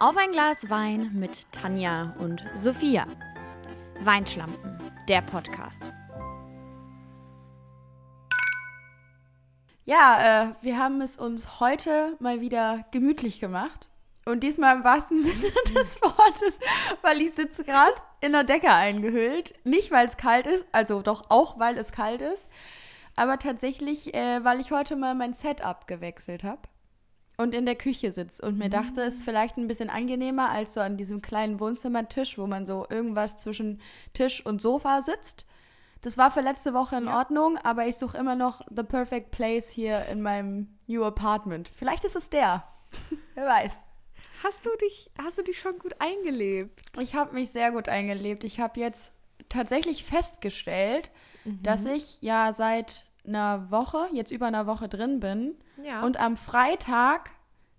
Auf ein Glas Wein mit Tanja und Sophia. Weinschlampen, der Podcast. Ja, äh, wir haben es uns heute mal wieder gemütlich gemacht. Und diesmal im wahrsten Sinne des Wortes, weil ich sitze gerade in der Decke eingehüllt. Nicht, weil es kalt ist, also doch auch, weil es kalt ist. Aber tatsächlich, äh, weil ich heute mal mein Setup gewechselt habe und in der Küche sitze und mir dachte, es ist vielleicht ein bisschen angenehmer als so an diesem kleinen Wohnzimmertisch, wo man so irgendwas zwischen Tisch und Sofa sitzt. Das war für letzte Woche in Ja. Ordnung, aber ich suche immer noch the perfect place hier in meinem New Apartment. Vielleicht ist es der. Wer weiß. Hast du dich, hast du dich schon gut eingelebt? Ich habe mich sehr gut eingelebt. Ich habe jetzt tatsächlich festgestellt, dass ich ja seit einer Woche, jetzt über einer Woche drin bin Ja. und am Freitag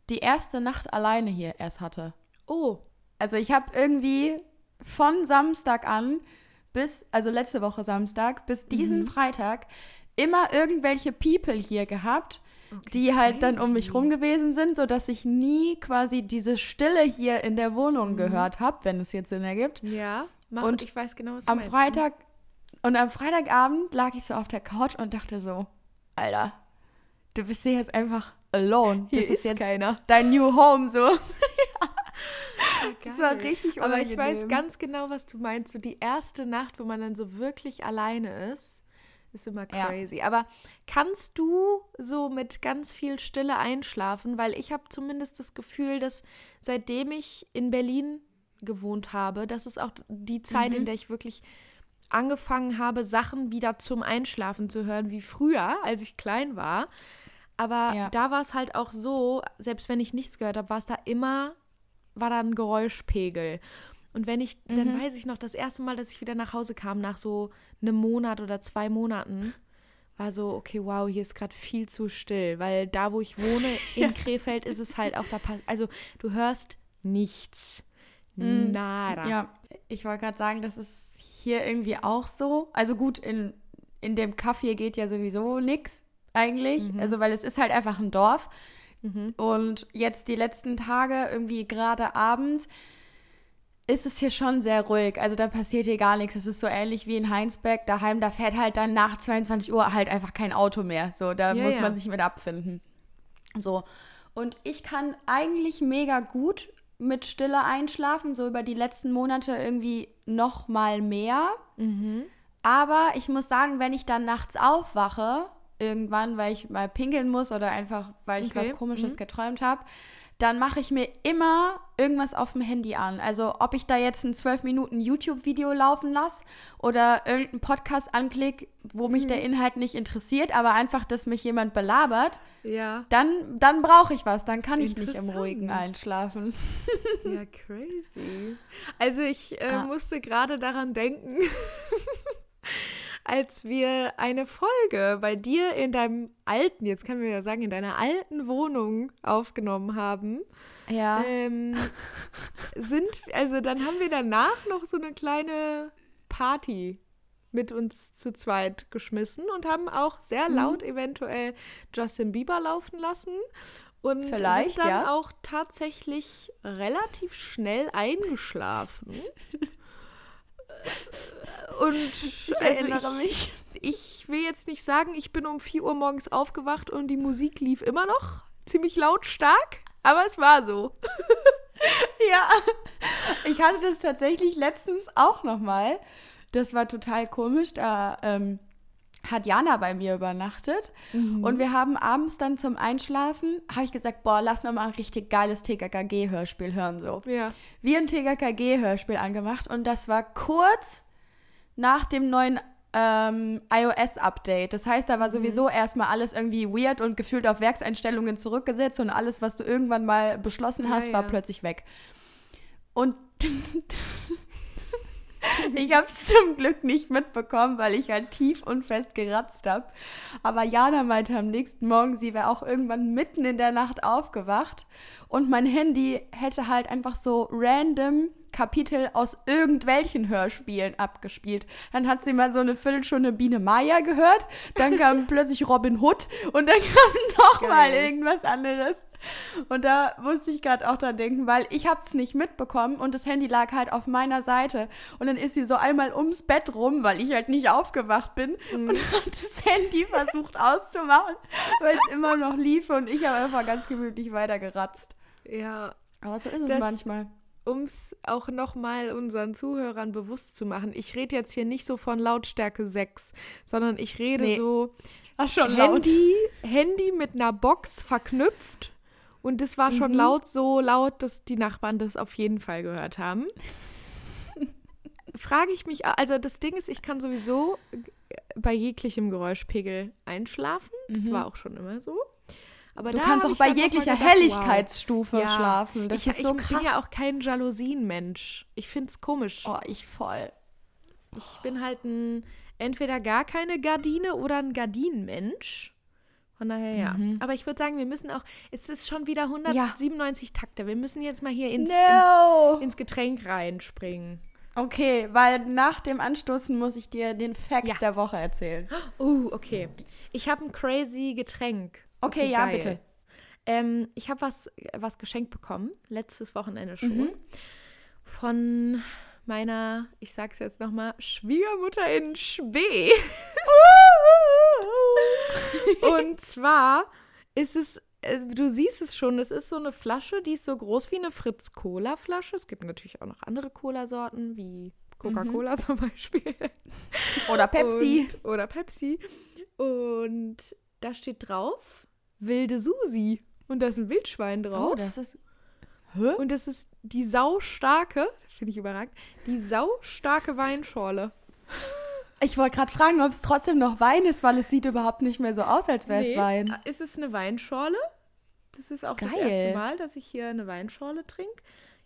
die erste Nacht alleine hier erst hatte. oh, Also ich habe irgendwie von Samstag an bis, also letzte Woche Samstag, bis diesen Freitag immer irgendwelche People hier gehabt, die halt dann um mich rum gewesen sind, sodass ich nie quasi diese Stille hier in der Wohnung gehört habe, wenn es jetzt Sinn ergibt. ja. Mach, Und ich weiß genau, was Am. Freitag und am Freitagabend lag ich so auf der Couch und dachte so, Alter, du bist hier jetzt einfach alone. Hier das ist ist jetzt keiner. dein New Home so. Ah, Das war richtig Aber ich weiß unangenehm. ganz genau, was du meinst. So die erste Nacht, wo man dann so wirklich alleine ist, ist immer Ja. crazy. Aber kannst du so mit ganz viel Stille einschlafen? Weil ich habe zumindest das Gefühl, dass seitdem ich in Berlin gewohnt habe, das ist auch die Zeit, Mhm. in der ich wirklich angefangen habe, Sachen wieder zum Einschlafen zu hören, wie früher, als ich klein war. Aber Ja. da war es halt auch so, selbst wenn ich nichts gehört habe, war es da immer, war da ein Geräuschpegel. Und wenn ich, dann Mhm. weiß ich noch, das erste Mal, dass ich wieder nach Hause kam, nach so einem Monat oder zwei Monaten, war so, okay, wow, hier ist gerade viel zu still. Weil da, wo ich wohne, in Krefeld, ist es halt auch da, pass- also du hörst nichts. Mhm. Nada. Ja, ich wollte gerade sagen, das ist hier irgendwie auch so. Also gut, in, in dem Kaffee geht ja sowieso nichts eigentlich. Also weil es ist halt einfach ein Dorf. Mhm. Und jetzt die letzten Tage, irgendwie gerade abends, ist es hier schon sehr ruhig. Also da passiert hier gar nichts. Es ist so ähnlich wie in Heinsberg daheim. Da fährt halt dann nach 22 Uhr halt einfach kein Auto mehr. So, da Ja, muss ja. man sich mit abfinden. So. Und ich kann eigentlich mega gut mit Stille einschlafen, so über die letzten Monate irgendwie noch mal mehr. Mhm. Aber ich muss sagen, wenn ich dann nachts aufwache, irgendwann, weil ich mal pinkeln muss oder einfach, weil ich Okay, was Komisches mhm. geträumt habe, dann mache ich mir immer irgendwas auf dem Handy an. Also ob ich da jetzt ein 12 Minuten YouTube-Video laufen lasse oder irgendeinen Podcast anklick, wo mich Mhm. der Inhalt nicht interessiert, aber einfach, dass mich jemand belabert, Ja. dann, dann brauche ich was. Dann kann ich nicht im. Ruhigen einschlafen. Ja, crazy. Also ich äh, Ah. musste gerade daran denken, als wir eine Folge bei dir in deinem alten, jetzt können wir ja sagen, in deiner alten Wohnung aufgenommen haben. Ja. Ähm, sind, also dann haben wir danach noch so eine kleine Party mit uns zu zweit geschmissen und haben auch Mhm. sehr laut eventuell Justin Bieber laufen lassen und Vielleicht, sind dann ja. auch tatsächlich relativ schnell eingeschlafen. Und ich also erinnere ich, mich. ich will jetzt nicht sagen, ich bin um 4 Uhr morgens aufgewacht und die Musik lief immer noch ziemlich lautstark, aber es war so. Ja, ich hatte das tatsächlich letztens auch noch mal. Das war total komisch. Da ähm, hat Jana bei mir übernachtet und wir haben abends dann zum Einschlafen, habe ich gesagt, boah, lass noch mal ein richtig geiles TKKG-Hörspiel hören so. Ja. Wir ein TKKG-Hörspiel angemacht und das war kurz nach dem neuen ähm, iOS-Update. Das heißt, da war sowieso erstmal alles irgendwie weird und gefühlt auf Werkseinstellungen zurückgesetzt und alles, was du irgendwann mal beschlossen Ja, hast, war ja. plötzlich weg. Und ich habe es zum Glück nicht mitbekommen, weil ich halt tief und fest geratzt habe. Aber Jana meinte am nächsten Morgen, sie wäre auch irgendwann mitten in der Nacht aufgewacht und mein Handy hätte halt einfach so random Kapitel aus irgendwelchen Hörspielen abgespielt. Dann hat sie mal so eine Viertelstunde Biene Maya gehört, dann kam plötzlich Robin Hood und dann kam noch mal Geil. irgendwas anderes. Und da musste ich gerade auch dran denken, weil ich habe es nicht mitbekommen und das Handy lag halt auf meiner Seite. Und dann ist sie so einmal ums Bett rum, weil ich halt nicht aufgewacht bin Mhm. und hat das Handy versucht auszumachen, weil es immer noch lief und ich habe einfach ganz gemütlich weitergeratzt. Ja, Aber so ist es manchmal. um es auch nochmal unseren Zuhörern bewusst zu machen, ich rede jetzt hier nicht so von Lautstärke 6, sondern ich rede Nee, so War schon Handy, Handy mit einer Box verknüpft. Und das war schon Mhm. laut, so laut, dass die Nachbarn das auf jeden Fall gehört haben. Frage ich mich, also das Ding ist, ich kann sowieso bei jeglichem Geräuschpegel einschlafen. Das Mhm. war auch schon immer so. Aber Du kannst auch bei jeglicher gedacht, wow. Helligkeitsstufe Ja. schlafen. Das ich, ist so ich krass. bin ja auch kein Jalousien-Mensch. Ich finde es komisch. oh, ich voll. Ich bin halt ein entweder gar keine Gardine oder ein Gardinenmensch. Von daher ja. Mhm. Aber ich würde sagen, wir müssen auch, es ist schon wieder 197 Takte. Wir müssen jetzt mal hier ins, No. ins, ins Getränk reinspringen. Okay, weil nach dem Anstoßen muss ich dir den Fact Ja. der Woche erzählen. Uh, okay. Ich habe ein crazy Getränk. Okay, ja, geil. bitte. Ähm, ich habe was, was geschenkt bekommen, letztes Wochenende schon. Mhm. Von meiner, ich sag's jetzt nochmal, Schwiegermutter in Spee. Und zwar ist es, äh, du siehst es schon, es ist so eine Flasche, die ist so groß wie eine Fritz-Cola-Flasche. Es gibt natürlich auch noch andere Cola-Sorten, wie Coca-Cola zum Beispiel. Oder Pepsi. Und, oder Pepsi. Und da steht drauf, wilde Susi. Und da ist ein Wildschwein drauf. oh, das ist. Hä? Und das ist die saustarke, finde ich überragend, die saustarke Weinschorle. Ich wollte gerade fragen, ob es trotzdem noch Wein ist, weil es sieht überhaupt nicht mehr so aus, als wäre es Nee, Wein. äh, Ist es eine Weinschorle? Das ist auch das Geil. erste Mal, dass ich hier eine Weinschorle trinke.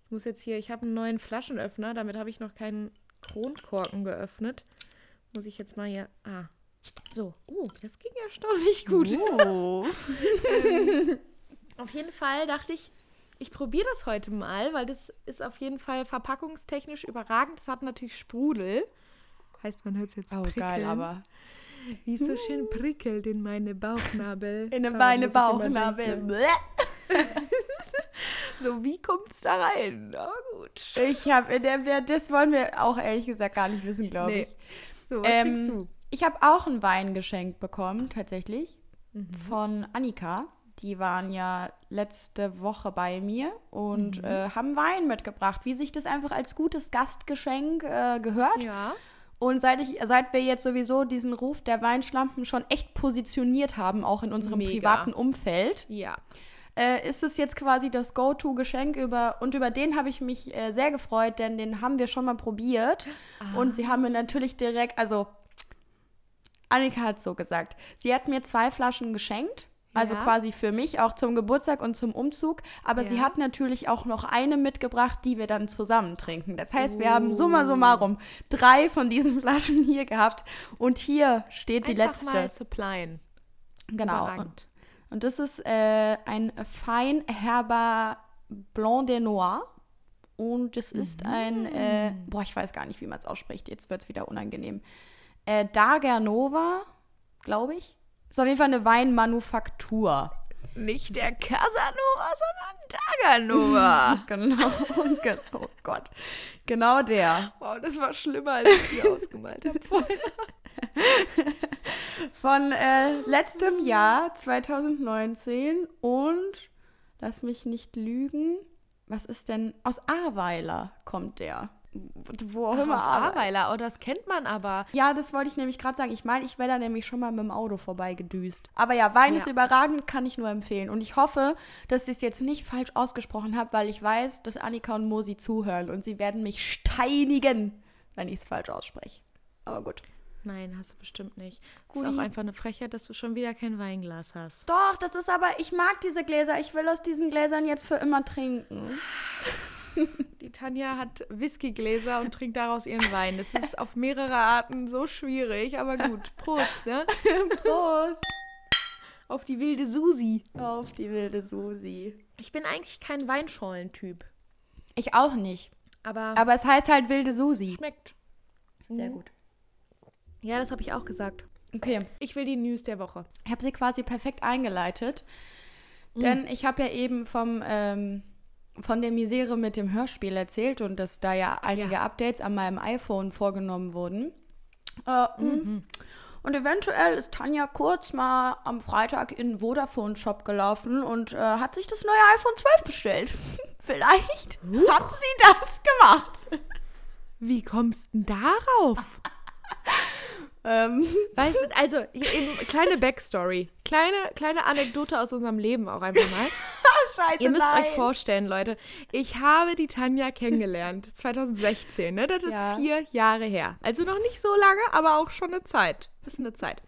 Ich muss jetzt hier, ich habe einen neuen Flaschenöffner, damit habe ich noch keinen Kronkorken geöffnet. Muss ich jetzt mal hier. Ah. So. Uh, das ging erstaunlich gut. Oh. Auf jeden Fall dachte ich, ich probiere das heute mal, weil das ist auf jeden Fall verpackungstechnisch überragend. Es hat natürlich Sprudel. Heißt, man hört es jetzt Oh, prickeln. geil, aber. Wie es so schön prickelt in meine Bauchnabel. In immer Bauchnabel. So, wie kommt's da rein? Na gut. Ich habe, das wollen wir auch ehrlich gesagt gar nicht wissen, glaube Nee. ich. So, was Ähm, trinkst du? Ich habe auch ein Wein geschenkt bekommen, tatsächlich, Mhm. von Annika. Die waren ja letzte Woche bei mir und Mhm. äh, haben Wein mitgebracht, wie sich das einfach als gutes Gastgeschenk äh, gehört. Ja. Und seit, ich, seit wir jetzt sowieso diesen Ruf der Weinschlampen schon echt positioniert haben, auch in unserem Mega. privaten Umfeld, Ja. äh, ist es jetzt quasi das Go-To-Geschenk über und über den habe ich mich äh, sehr gefreut, denn den haben wir schon mal probiert und sie haben mir natürlich direkt, also Annika hat so gesagt, sie hat mir zwei Flaschen geschenkt. Also Ja. quasi für mich, auch zum Geburtstag und zum Umzug. Aber sie Ja. hat natürlich auch noch eine mitgebracht, die wir dann zusammen trinken. Das heißt, wir haben Oh. summa summarum drei von diesen Flaschen hier gehabt. Und hier steht die Einfach letzte. mal supplien. Genau. Und, und das ist äh, ein Fein Herber Blanc de Noir. Und das ist ein, äh, boah, ich weiß gar nicht, wie man es ausspricht. Jetzt wird es wieder unangenehm. Äh, Dagernova, glaube ich. Ist auf jeden Fall eine Weinmanufaktur. Nicht der Casanova, sondern Daganova. Genau. Ge- oh Gott. Genau der. wow, das war schlimmer, als ich mir ausgemalt habe vorher. Von äh, letztem Jahr, 2019. Und, lass mich nicht lügen, was ist denn? Aus Ahrweiler kommt der. Wo auch Ach, immer. aus. Ahrweiler, oh, das kennt man aber. Ja, das wollte ich nämlich gerade sagen. Ich meine, ich wäre da nämlich schon mal mit dem Auto vorbeigedüst. Aber ja, Wein Ja. ist überragend, kann ich nur empfehlen. Und ich hoffe, dass ich es jetzt nicht falsch ausgesprochen habe, weil ich weiß, dass Annika und Mosi zuhören und sie werden mich steinigen, wenn ich es falsch ausspreche. Aber gut. Nein, hast du bestimmt nicht. Gudi. Ist auch einfach eine Frechheit, dass du schon wieder kein Weinglas hast. Doch, das ist aber, ich mag diese Gläser. Ich will aus diesen Gläsern jetzt für immer trinken. Die Tanja hat Whiskygläser und trinkt daraus ihren Wein. Das ist auf mehrere Arten so schwierig, aber gut. Prost, ne? Prost Auf die wilde Susi. auf die wilde Susi. Ich bin eigentlich kein Weinscholentyp, Ich auch nicht. aber, Aber es heißt halt wilde Susi. schmeckt. Sehr gut. Ja, das habe ich auch gesagt. Okay. Ich will die News der Woche. Ich habe sie quasi perfekt eingeleitet. Denn ich habe ja eben vom, ähm, von der Misere mit dem Hörspiel erzählt und dass da ja einige Updates an meinem iPhone vorgenommen wurden. Äh, mh. Und eventuell ist Tanja kurz mal am Freitag in den Vodafone-Shop gelaufen und äh, hat sich das neue iPhone 12 bestellt. Vielleicht hat sie das gemacht. Wie kommst du denn darauf? Ähm, Weißt du, also, eben, kleine Backstory. Kleine, kleine Anekdote aus unserem Leben auch einfach mal. scheiße, Ihr müsst nein. euch vorstellen, Leute, ich habe die Tanja kennengelernt, 2016, ne? Das ist Ja. vier Jahre her. Also noch nicht so lange, aber auch schon eine Zeit. Das ist eine Zeit.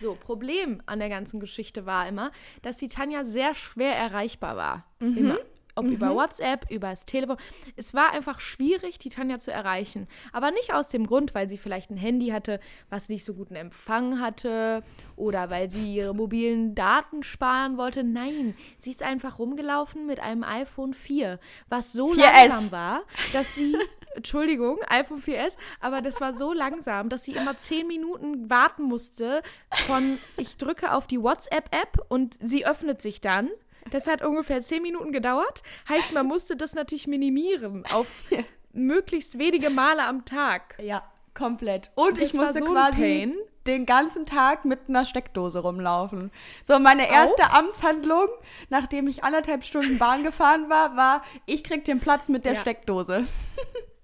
So, Problem an der ganzen Geschichte war immer, dass die Tanja sehr schwer erreichbar war. Immer. Ob über WhatsApp, über das Telefon. Es war einfach schwierig, die Tanja zu erreichen. Aber nicht aus dem Grund, weil sie vielleicht ein Handy hatte, was nicht so guten Empfang hatte oder weil sie ihre mobilen Daten sparen wollte. Nein, sie ist einfach rumgelaufen mit einem iPhone 4, was so 4S. langsam war, dass sie. Entschuldigung, iPhone 4S, aber das war so langsam, dass sie immer zehn Minuten warten musste von ich drücke auf die WhatsApp-App und sie öffnet sich dann. Das hat ungefähr zehn Minuten gedauert. Heißt, man musste das natürlich minimieren auf möglichst wenige Male am Tag. Ja, komplett. Und Das ich musste so quasi Pain. den ganzen Tag mit einer Steckdose rumlaufen. So, meine erste Amtshandlung, nachdem ich anderthalb Stunden Bahn gefahren war, war, ich krieg den Platz mit der Ja. Steckdose.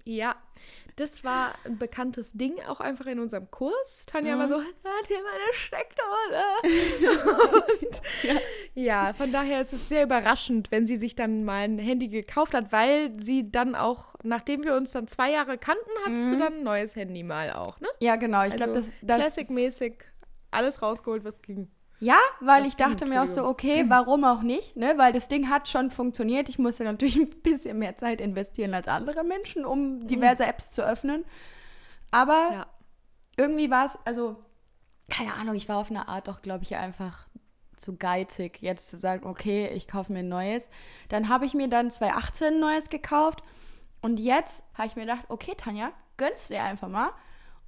Ja, das war ein bekanntes Ding auch einfach in unserem Kurs. Tanja war so, hat hier meine Steckdose. Und, ja. von daher ist es sehr überraschend, wenn sie sich dann mal ein Handy gekauft hat, weil sie dann auch, nachdem wir uns dann zwei Jahre kannten, hattest du dann ein neues Handy mal auch, ne? Ja, genau. Ich glaube, Also das, das Classic-mäßig alles rausgeholt, was ging. Ja, weil Das ich dachte mir auch so, okay, warum auch nicht, ne? Weil das Ding hat schon funktioniert. Ich musste natürlich ein bisschen mehr Zeit investieren als andere Menschen, um diverse Apps zu öffnen. Aber Ja. irgendwie war es, also, keine Ahnung, ich war auf eine Art doch, glaube ich, einfach zu geizig, jetzt zu sagen, okay, ich kaufe mir ein neues. Dann habe ich mir dann 2018 ein neues gekauft. Und jetzt habe ich mir gedacht, okay, Tanja, gönnst dir einfach mal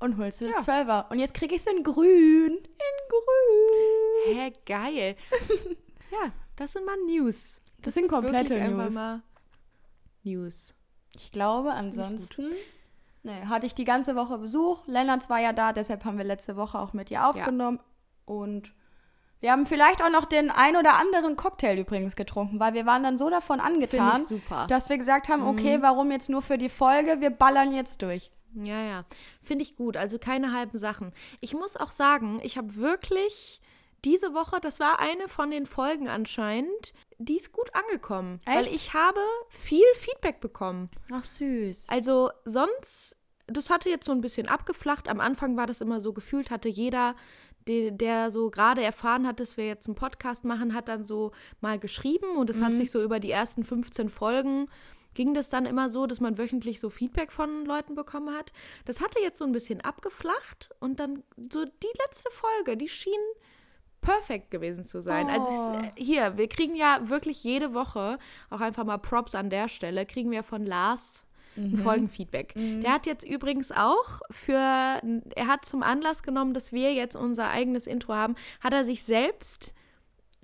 und holst dir das 12er. Und jetzt kriege ich es in grün. In grün. Hä, geil. ja, das sind mal News. Das sind komplette News. mal News. Ich glaube, ansonsten nee, hatte ich die ganze Woche Besuch. Lennart war ja da, deshalb haben wir letzte Woche auch mit ihr aufgenommen. Und wir haben vielleicht auch noch den ein oder anderen Cocktail übrigens getrunken, weil wir waren dann so davon angetan, dass wir gesagt haben, okay, warum jetzt nur für die Folge? Wir ballern jetzt durch. Ja, ja. Finde ich gut. Also keine halben Sachen. Ich muss auch sagen, ich habe wirklich diese Woche, das war eine von den Folgen anscheinend, die ist gut angekommen. Weil Echt? ich habe viel Feedback bekommen. Ach süß. Also sonst, das hatte jetzt so ein bisschen abgeflacht. Am Anfang war das immer so gefühlt, hatte jeder, der, der so gerade erfahren hat, dass wir jetzt einen Podcast machen, hat dann so mal geschrieben und es hat sich so über die ersten 15 Folgen ging das dann immer so, dass man wöchentlich so Feedback von Leuten bekommen hat. Das hatte jetzt so ein bisschen abgeflacht und dann so die letzte Folge, die schien perfekt gewesen zu sein. Also Oh. es, äh, hier, wir kriegen ja wirklich jede Woche, auch einfach mal Props an der Stelle, kriegen wir von Lars ein Folgenfeedback. Der hat jetzt übrigens auch für, er hat zum Anlass genommen, dass wir jetzt unser eigenes Intro haben, hat er sich selbst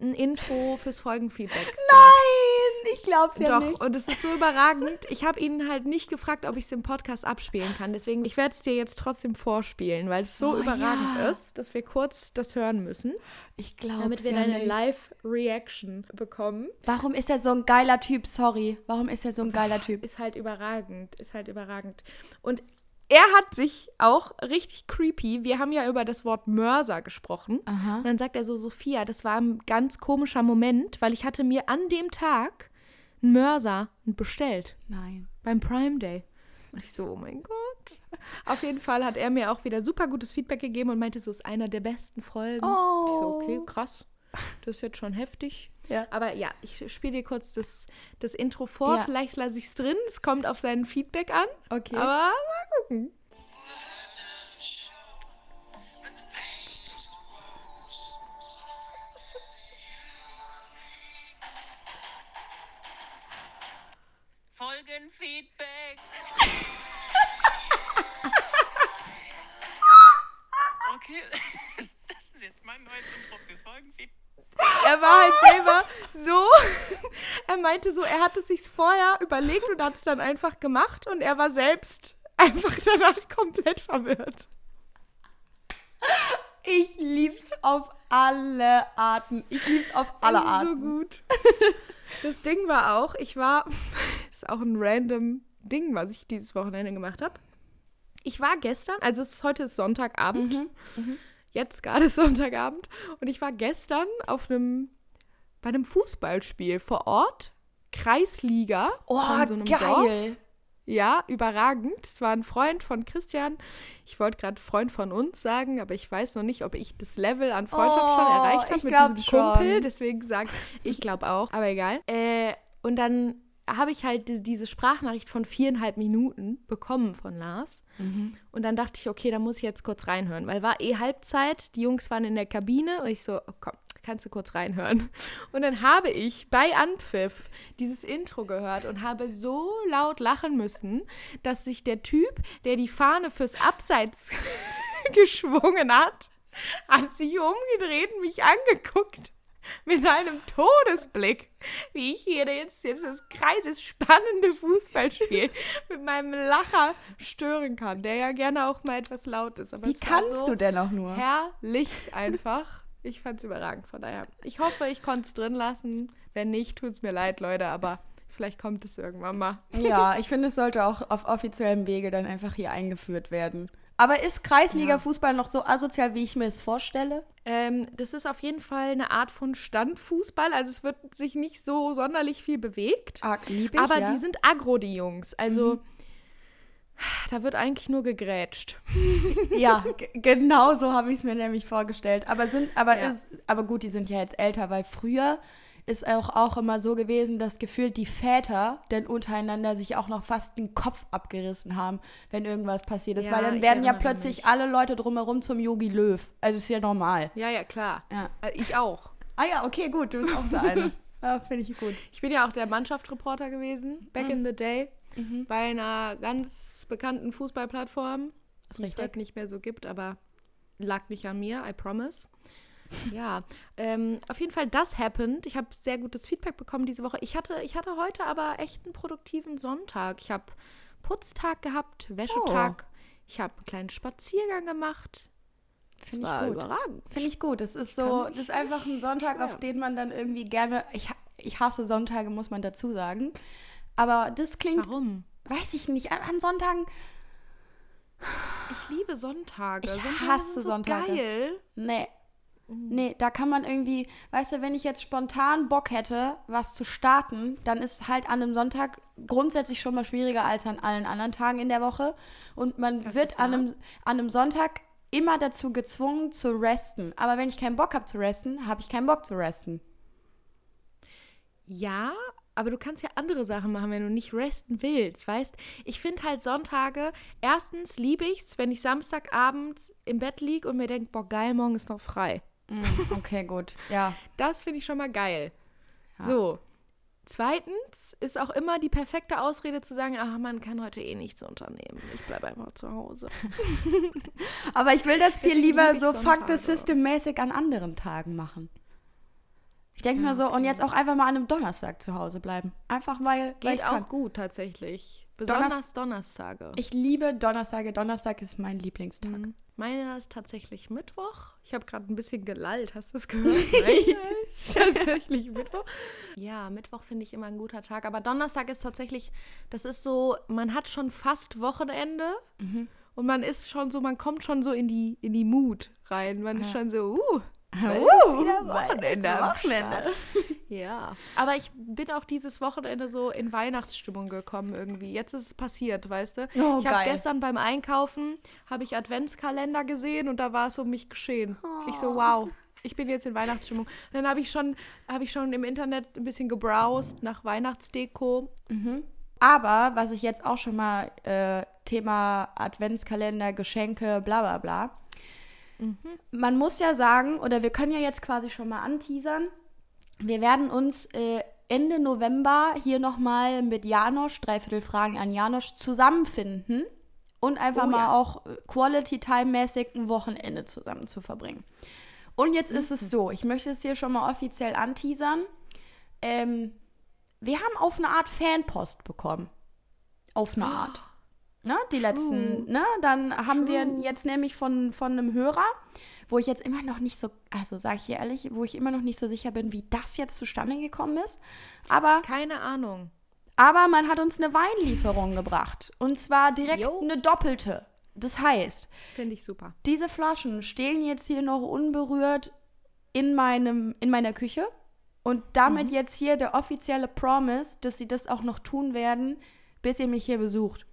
ein Intro fürs Folgenfeedback. Nein, ich glaub's ja Doch, nicht. und es ist so überragend. Ich habe ihn halt nicht gefragt, ob ich es im Podcast abspielen kann. Deswegen, ich werde es dir jetzt trotzdem vorspielen, weil es so Oh, überragend ja. ist, dass wir kurz das hören müssen, Ich glaub's damit wir ja deine. Live-Reaction bekommen. Warum ist er so ein geiler Typ? Sorry. Warum ist er so ein geiler Typ? Ist halt überragend, ist halt überragend. Und er hat sich auch richtig creepy. Wir haben ja über das Wort Mörser gesprochen. Aha. Und dann sagt er so, Sophia, das war ein ganz komischer Moment, weil ich hatte mir an dem Tag einen Mörser bestellt. Nein. beim Prime Day. Und ich so, oh mein Gott. Auf jeden Fall hat er mir auch wieder super gutes Feedback gegeben und meinte, so ist einer der besten Folgen. Oh. Ich so, okay, krass. Das ist jetzt schon heftig. Ja. Aber ja, ich spiele dir kurz das, das Intro vor. Ja. Vielleicht lasse ich es drin. Es kommt auf sein Feedback an. Okay. Aber mal gucken. Folgenfeedback. okay, das ist jetzt mein neues Intro fürs Folgenfeedback. Er war halt selber so, er meinte so, er hatte sich vorher überlegt und hat es dann einfach gemacht und er war selbst einfach danach komplett verwirrt. Ich lieb's auf alle Arten. Ich lieb's auf alle Das ist Arten. So gut. Das Ding war auch, ich war, ist auch ein random Ding, was ich dieses Wochenende gemacht habe. Ich war gestern, also es ist heute ist Sonntagabend, Mhm, jetzt gerade ist Sonntagabend, und ich war gestern auf einem, bei einem Fußballspiel vor Ort, Kreisliga Oh, von so einem geil. Dorf. Ja, überragend. Es war ein Freund von Christian. Ich wollte gerade Freund von uns sagen, aber ich weiß noch nicht, ob ich das Level an Freundschaft schon Oh, erreicht habe mit diesem Kumpel. schon. Deswegen sage ich glaube auch, aber egal. Äh, und dann habe ich halt die, diese Sprachnachricht von viereinhalb Minuten bekommen von Lars. Mhm. Und dann dachte ich, okay, da muss ich jetzt kurz reinhören, weil war eh Halbzeit. Die Jungs waren in der Kabine und ich so, oh, komm, kannst du kurz reinhören. Und dann habe ich bei Anpfiff dieses Intro gehört und habe so laut lachen müssen, dass sich der Typ, der die Fahne fürs Abseits geschwungen hat, hat sich umgedreht und mich angeguckt mit einem Todesblick, wie ich hier jetzt, jetzt das Kreis, das spannende Fußballspiel mit meinem Lacher stören kann, der ja gerne auch mal etwas laut ist. Aber Wie kannst so du denn auch nur? herrlich einfach. Ich fand es überragend, von daher. Ich hoffe, ich konnte es drin lassen. Wenn nicht, tut es mir leid, Leute, aber vielleicht kommt es irgendwann mal. Ja, ich finde, es sollte auch auf offiziellem Wege dann einfach hier eingeführt werden. Aber ist Kreisliga-Fußball noch so asozial, wie ich mir es vorstelle? Ähm, das ist auf jeden Fall eine Art von Standfußball. Also es wird sich nicht so sonderlich viel bewegt. Arg lieb ich, aber ja. die sind aggro, die Jungs. Also da wird eigentlich nur gegrätscht. Ja, genau so habe ich es mir nämlich vorgestellt. Aber sind, aber Ja. ist, aber gut, die sind ja jetzt älter, weil früher ist auch, auch immer so gewesen, dass gefühlt die Väter dann untereinander sich auch noch fast den Kopf abgerissen haben, wenn irgendwas passiert ist. Ja, weil dann werden ja plötzlich mich. alle Leute drumherum zum Yogi Löw. Also ist ja normal. Ja, ja, klar. Ja. Äh, Ich auch. Ah ja, okay, gut, du bist auch so eine. ja, finde ich gut. Ich bin ja auch der Mannschaftsreporter gewesen, back in the day, bei einer ganz bekannten Fußballplattform, die es heute nicht mehr so gibt, aber lag nicht an mir, I promise. Ja, ähm, auf jeden Fall, das happened. Ich habe sehr gutes Feedback bekommen diese Woche. Ich hatte, ich hatte heute aber echt einen produktiven Sonntag. Ich habe Putztag gehabt, Wäschetag. Ich habe einen kleinen Spaziergang gemacht. Das Finde ich gut. überragend. Finde ich gut. Es ist so, das ist einfach ein Sonntag, auf beschweren. den man dann irgendwie gerne. Ich, ich hasse Sonntage, muss man dazu sagen. Aber das klingt, Warum? weiß ich nicht, an- Sonntagen. Ich liebe Sonntage. Ich Sonntage hasse so Sonntage. geil. Nee. Mhm. Nee, da kann man irgendwie, weißt du, wenn ich jetzt spontan Bock hätte, was zu starten, dann ist halt an einem Sonntag grundsätzlich schon mal schwieriger als an allen anderen Tagen in der Woche. Und man Das wird an einem, an einem Sonntag immer dazu gezwungen zu resten. Aber wenn ich keinen Bock habe zu resten, habe ich keinen Bock zu resten. Ja, aber du kannst ja andere Sachen machen, wenn du nicht resten willst, weißt? Ich finde halt Sonntage, erstens liebe ich's, wenn ich Samstagabend im Bett liege und mir denke, boah, geil, morgen ist noch frei. Mm, okay, gut. Ja. Das finde ich schon mal geil. Ja. So. Zweitens ist auch immer die perfekte Ausrede zu sagen, ach, man kann heute eh nichts unternehmen. Ich bleibe einfach zu Hause. Aber ich will das viel Deswegen lieber so fuck the system mäßig an anderen Tagen machen. Ich denke mal so, und jetzt auch einfach mal an einem Donnerstag zu Hause bleiben. Einfach weil, Geht ich auch kann. gut tatsächlich. Donnerst- Besonders Donnerstage. Ich liebe Donnerstage. Donnerstag ist mein Lieblingstag. Mhm. Meiner ist tatsächlich Mittwoch. Ich habe gerade ein bisschen gelallt, hast du es gehört? Nein, ist tatsächlich Mittwoch. Ja, Mittwoch finde ich immer ein guter Tag. Aber Donnerstag ist tatsächlich, das ist so, man hat schon fast Wochenende und man ist schon so, man kommt schon so in die, in die Mut rein. Man ist schon so, uh, bald ist wieder Wochenende. Start. Ja, aber ich bin auch dieses Wochenende so in Weihnachtsstimmung gekommen irgendwie. Jetzt ist es passiert, weißt du? Oh, ich habe gestern beim Einkaufen habe ich Adventskalender gesehen und da war es um mich geschehen. Ich so wow, ich bin jetzt in Weihnachtsstimmung. Und dann habe ich schon habe ich schon im Internet ein bisschen gebrowst nach Weihnachtsdeko. Aber was ich jetzt auch schon mal äh, Thema Adventskalender, Geschenke, bla bla bla. Man muss ja sagen, oder wir können ja jetzt quasi schon mal anteasern, wir werden uns äh, Ende November hier nochmal mit Janosch, dreiviertel Fragen an Janosch, zusammenfinden und einfach Oh mal ja. auch Quality-Time-mäßig ein Wochenende zusammen zu verbringen. Und jetzt ist es so, ich möchte es hier schon mal offiziell anteasern. ähm, wir haben auf eine Art Fanpost bekommen. Auf eine Art. Ne, die letzten, ne? Dann haben wir True. jetzt nämlich von, von einem Hörer, wo ich jetzt immer noch nicht so, also sage ich hier ehrlich, wo ich immer noch nicht so sicher bin, wie das jetzt zustande gekommen ist. Aber, Keine Ahnung. aber man hat uns eine Weinlieferung gebracht. Und zwar direkt Jo. eine doppelte. Das heißt, Finde ich super. diese Flaschen stehen jetzt hier noch unberührt in, meinem, in meiner Küche. Und damit jetzt hier der offizielle Promise, dass sie das auch noch tun werden, bis ihr mich hier besucht.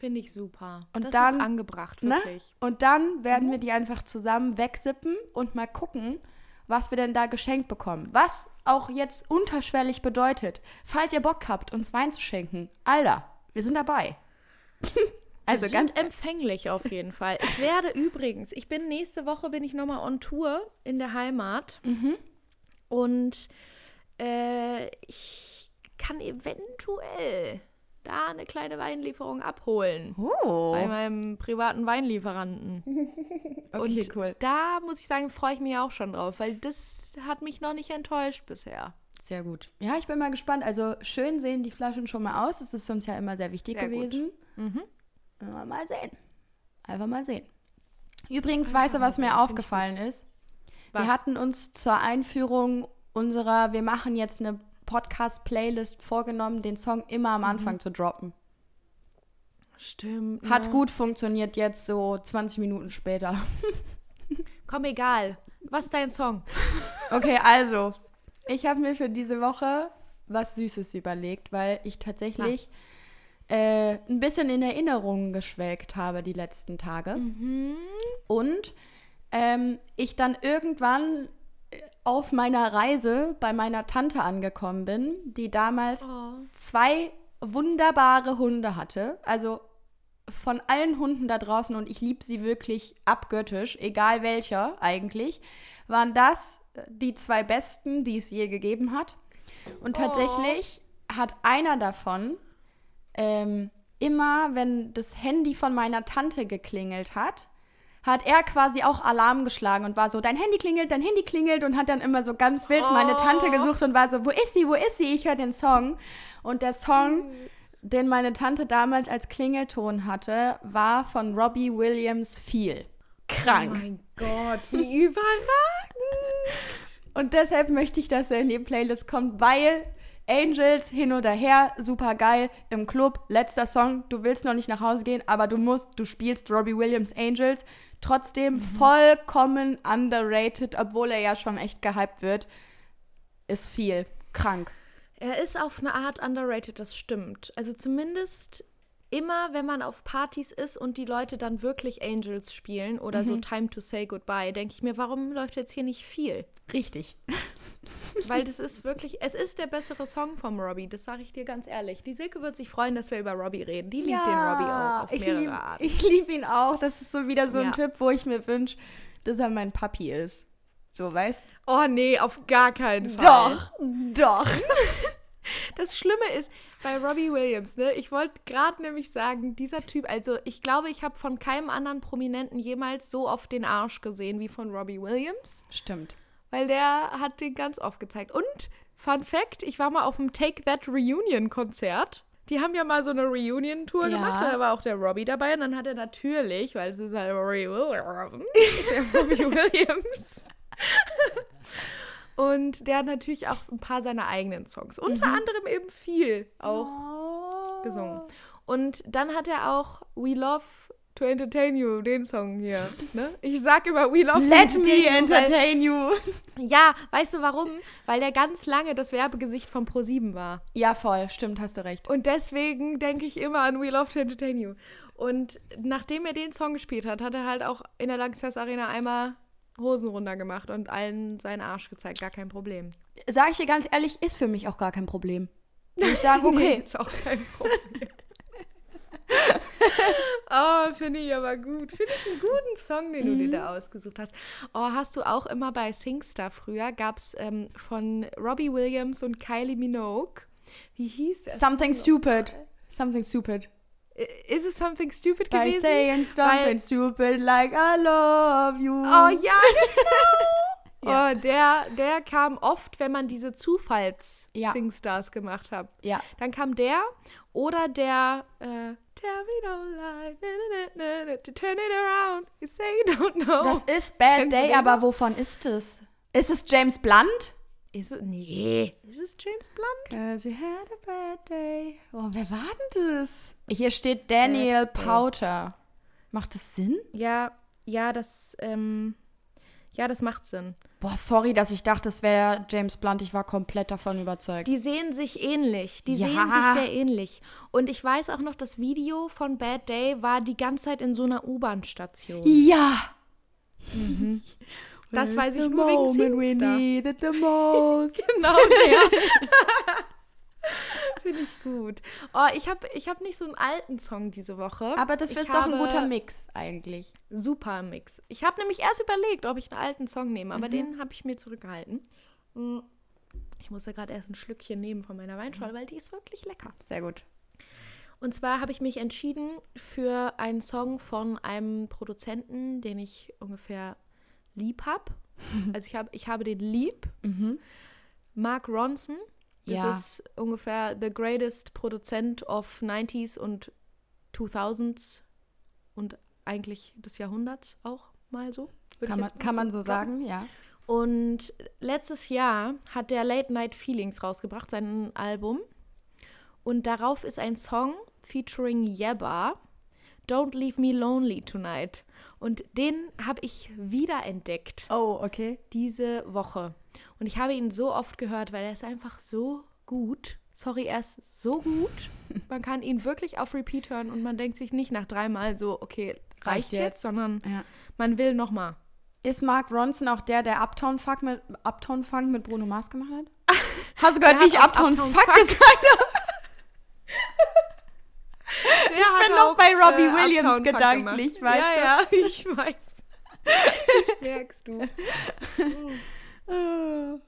Finde ich super. Und das dann- ist angebracht, Ne? wirklich. Und dann werden wir die einfach zusammen wegsippen und mal gucken, was wir denn da geschenkt bekommen. Was auch jetzt unterschwellig bedeutet, falls ihr Bock habt, uns Wein zu schenken. Alter, wir sind dabei. also Wir ganz empfänglich auf jeden Fall. Ich werde übrigens, ich bin nächste Woche bin ich nochmal on Tour in der Heimat Mhm. und äh, ich kann eventuell da eine kleine Weinlieferung abholen Oh. bei meinem privaten Weinlieferanten. Okay, und cool. da muss ich sagen, freue ich mich auch schon drauf, weil das hat mich noch nicht enttäuscht bisher. Sehr gut. Ja, ich bin mal gespannt. Also schön sehen die Flaschen schon mal aus. Das ist uns ja immer sehr wichtig Sehr gewesen. Mhm. Mal, sehen. Einfach mal sehen. Übrigens, weißt du, was mir aufgefallen ist? Was? Wir hatten uns zur Einführung unserer, wir machen jetzt eine Podcast-Playlist vorgenommen, den Song immer am Anfang zu droppen. Stimmt. Hat ne? gut funktioniert jetzt so 20 Minuten später. Komm, egal. Was ist dein Song? Okay, also, ich habe mir für diese Woche was Süßes überlegt, weil ich tatsächlich äh, ein bisschen in Erinnerungen geschwelgt habe die letzten Tage. Mhm. Und ähm, ich dann irgendwann auf meiner Reise bei meiner Tante angekommen bin, die damals Oh. zwei wunderbare Hunde hatte. Also von allen Hunden da draußen, und ich liebe sie wirklich abgöttisch, egal welcher eigentlich, waren das äh, die zwei besten, die es je gegeben hat. Und tatsächlich hat einer davon ähm, immer, wenn das Handy von meiner Tante geklingelt hat, hat er quasi auch Alarm geschlagen und war so, dein Handy klingelt, dein Handy klingelt und hat dann immer so ganz wild meine Tante gesucht und war so, wo ist sie, wo ist sie? Ich höre den Song. Und der Song, den meine Tante damals als Klingelton hatte, war von Robbie Williams viel. Krank. Oh mein Gott, wie überragend. Und deshalb möchte ich, dass er in die Playlist kommt, weil Angels hin oder her, super geil, im Club, letzter Song, du willst noch nicht nach Hause gehen, aber du musst, du spielst Robbie Williams Angels, trotzdem vollkommen underrated, obwohl er ja schon echt gehypt wird, ist viel. Krank. Er ist auf eine Art underrated, das stimmt. Also zumindest immer, wenn man auf Partys ist und die Leute dann wirklich Angels spielen oder so Time to Say Goodbye, denke ich mir, warum läuft jetzt hier nicht viel? Richtig. Weil das ist wirklich, es ist der bessere Song vom Robbie, das sage ich dir ganz ehrlich. Die Silke wird sich freuen, dass wir über Robbie reden. Die liebt den Robbie auch auf ich mehrere lieb. Ich liebe ihn auch. Das ist so wieder so ein Ja. Typ, wo ich mir wünsche, dass er mein Papi ist. So, weißt Oh nee, auf gar keinen Fall. Doch, doch. Das Schlimme ist bei Robbie Williams, ne? Ich wollte gerade nämlich sagen, dieser Typ, also ich glaube, ich habe von keinem anderen Prominenten jemals so oft den Arsch gesehen wie von Robbie Williams, Stimmt. weil der hat den ganz oft gezeigt. Und Fun Fact, ich war mal auf dem Take That Reunion Konzert. Die haben ja mal so eine Reunion-Tour Ja. gemacht, da war auch der Robbie dabei und dann hat er natürlich, weil es ist halt Robbie Williams, der Robbie Williams. Und der hat natürlich auch ein paar seiner eigenen Songs. Unter anderem eben viel auch Oh. gesungen. Und dann hat er auch We Love to Entertain You, den Song hier. Ne? Ich sag immer We Love Let to me Entertain You. entertain you. Weil, ja, weißt du warum? Weil der ganz lange das Werbegesicht von Pro7 war. Ja, voll. Stimmt, hast du recht. Und deswegen denke ich immer an We Love to Entertain You. Und nachdem er den Song gespielt hat, hat er halt auch in der Lanxess Arena einmal Hosen runter gemacht und allen seinen Arsch gezeigt. Gar kein Problem. Sag ich dir ganz ehrlich, ist für mich auch gar kein Problem. Würde ich sagen, Nee, okay. ist auch kein Problem. oh, finde ich aber gut. Finde ich einen guten Song, den du dir da ausgesucht hast. Oh, hast du auch immer bei Singstar früher, gab es ähm, von Robbie Williams und Kylie Minogue. Wie hieß das? Something stupid. Something stupid. I- Ist es Something Stupid By gewesen? saying something Weil- stupid like I love you. Oh ja, genau. Ja. Oh, der, der kam oft, wenn man diese Ja. Zufalls-Singstars gemacht hat. Ja. Dann kam der oder der äh, Tell me don't lie, na, na, na, na, to turn it around, you say you don't know. Das ist Bad Kennst Day, aber wovon ist es? Ist es James Blunt? Ist es, nee. Ist es James Blunt? Cause you had a bad day. Oh, wer war denn das? Hier steht Daniel Bad Day. Powter. Macht das Sinn? Ja, ja, das, ähm, ja, das macht Sinn. Boah, sorry, dass ich dachte, es wäre James Blunt. Ich war komplett davon überzeugt. Die sehen sich ähnlich. Die Ja. sehen sich sehr ähnlich. Und ich weiß auch noch, das Video von Bad Day war die ganze Zeit in so einer U-Bahn-Station. ja! Das weiß ich nur wegen moment we Singstar. needed the most. Genau der. Finde ich gut. Oh, ich habe ich hab nicht so einen alten Song diese Woche. Aber das ist doch ein guter Mix eigentlich. Super Mix. Ich habe nämlich erst überlegt, ob ich einen alten Song nehme, Mhm. aber den habe ich mir zurückgehalten. Mm. Ich musste gerade erst ein Schlückchen nehmen von meiner Weinschorle, weil die ist wirklich lecker. Sehr gut. Und zwar habe ich mich entschieden für einen Song von einem Produzenten, den ich ungefähr lieb habe. Also ich, hab, ich habe den lieb. Mark Ronson. Das Ja. ist ungefähr the greatest Produzent of 90s und 2000s und eigentlich des Jahrhunderts auch mal so. Kann man, kann man so glauben. sagen, ja. Und letztes Jahr hat der Late Night Feelings rausgebracht, sein Album. Und darauf ist ein Song featuring Yebba, Don't Leave Me Lonely Tonight. Und den habe ich wiederentdeckt Oh, okay. diese Woche. Und ich habe ihn so oft gehört, weil er ist einfach so gut. Sorry, er ist so gut. Man kann ihn wirklich auf Repeat hören und man denkt sich nicht nach dreimal so, okay, reicht, Reicht jetzt, jetzt. sondern Ja. man will noch mal. Ist Mark Ronson auch der, der Uptown Funk mit, Uptown Funk mit Bruno Mars gemacht hat? Hast du gehört, wie ich Uptown, Uptown Funk Funk gesagt ich bin noch bei Robbie Williams gedanklich, weißt ja, du? Ja, ich weiß. Ich merkst du.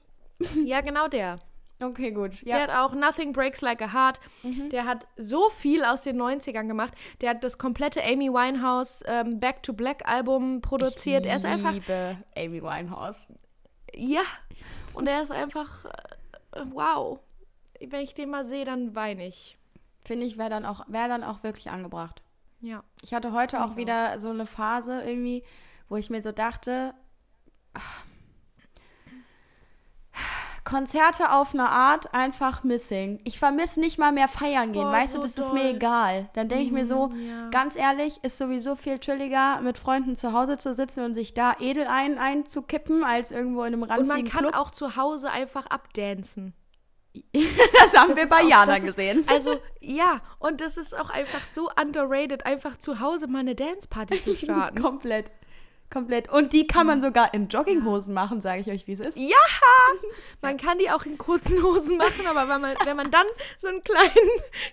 Ja, genau der. Okay, gut. Der Ja. hat auch Nothing Breaks Like a Heart. Der hat so viel aus den 90ern gemacht. Der hat das komplette Amy Winehouse ähm, Back to Black Album produziert. er ist einfach. liebe Amy Winehouse. Ja. Und er ist einfach. Äh, wow. Wenn ich den mal sehe, dann weine ich. Finde ich, wäre dann, auch- wär dann auch wirklich angebracht. Ja. Ich hatte heute auch ich wieder so eine Phase irgendwie, wo ich mir so dachte, ach, Konzerte auf eine Art einfach missing. Ich vermisse nicht mal mehr feiern gehen, Boah, weißt du, so das ist doll. mir egal. Dann denke ich mir so, Mhm, ja. ganz ehrlich, ist sowieso viel chilliger, mit Freunden zu Hause zu sitzen und sich da edel ein einzukippen, als irgendwo in einem Und ranzigen man kann Club. auch zu Hause einfach abdancen. das haben Das wir bei auch- Jana das ist- gesehen. Also, ja, und das ist auch einfach so underrated, einfach zu Hause mal eine Danceparty zu starten. Komplett. Komplett. Und die kann man sogar in Jogginghosen machen, sage ich euch, wie es ist. Ja! Man kann die auch in kurzen Hosen machen, aber wenn man, wenn man dann so einen kleinen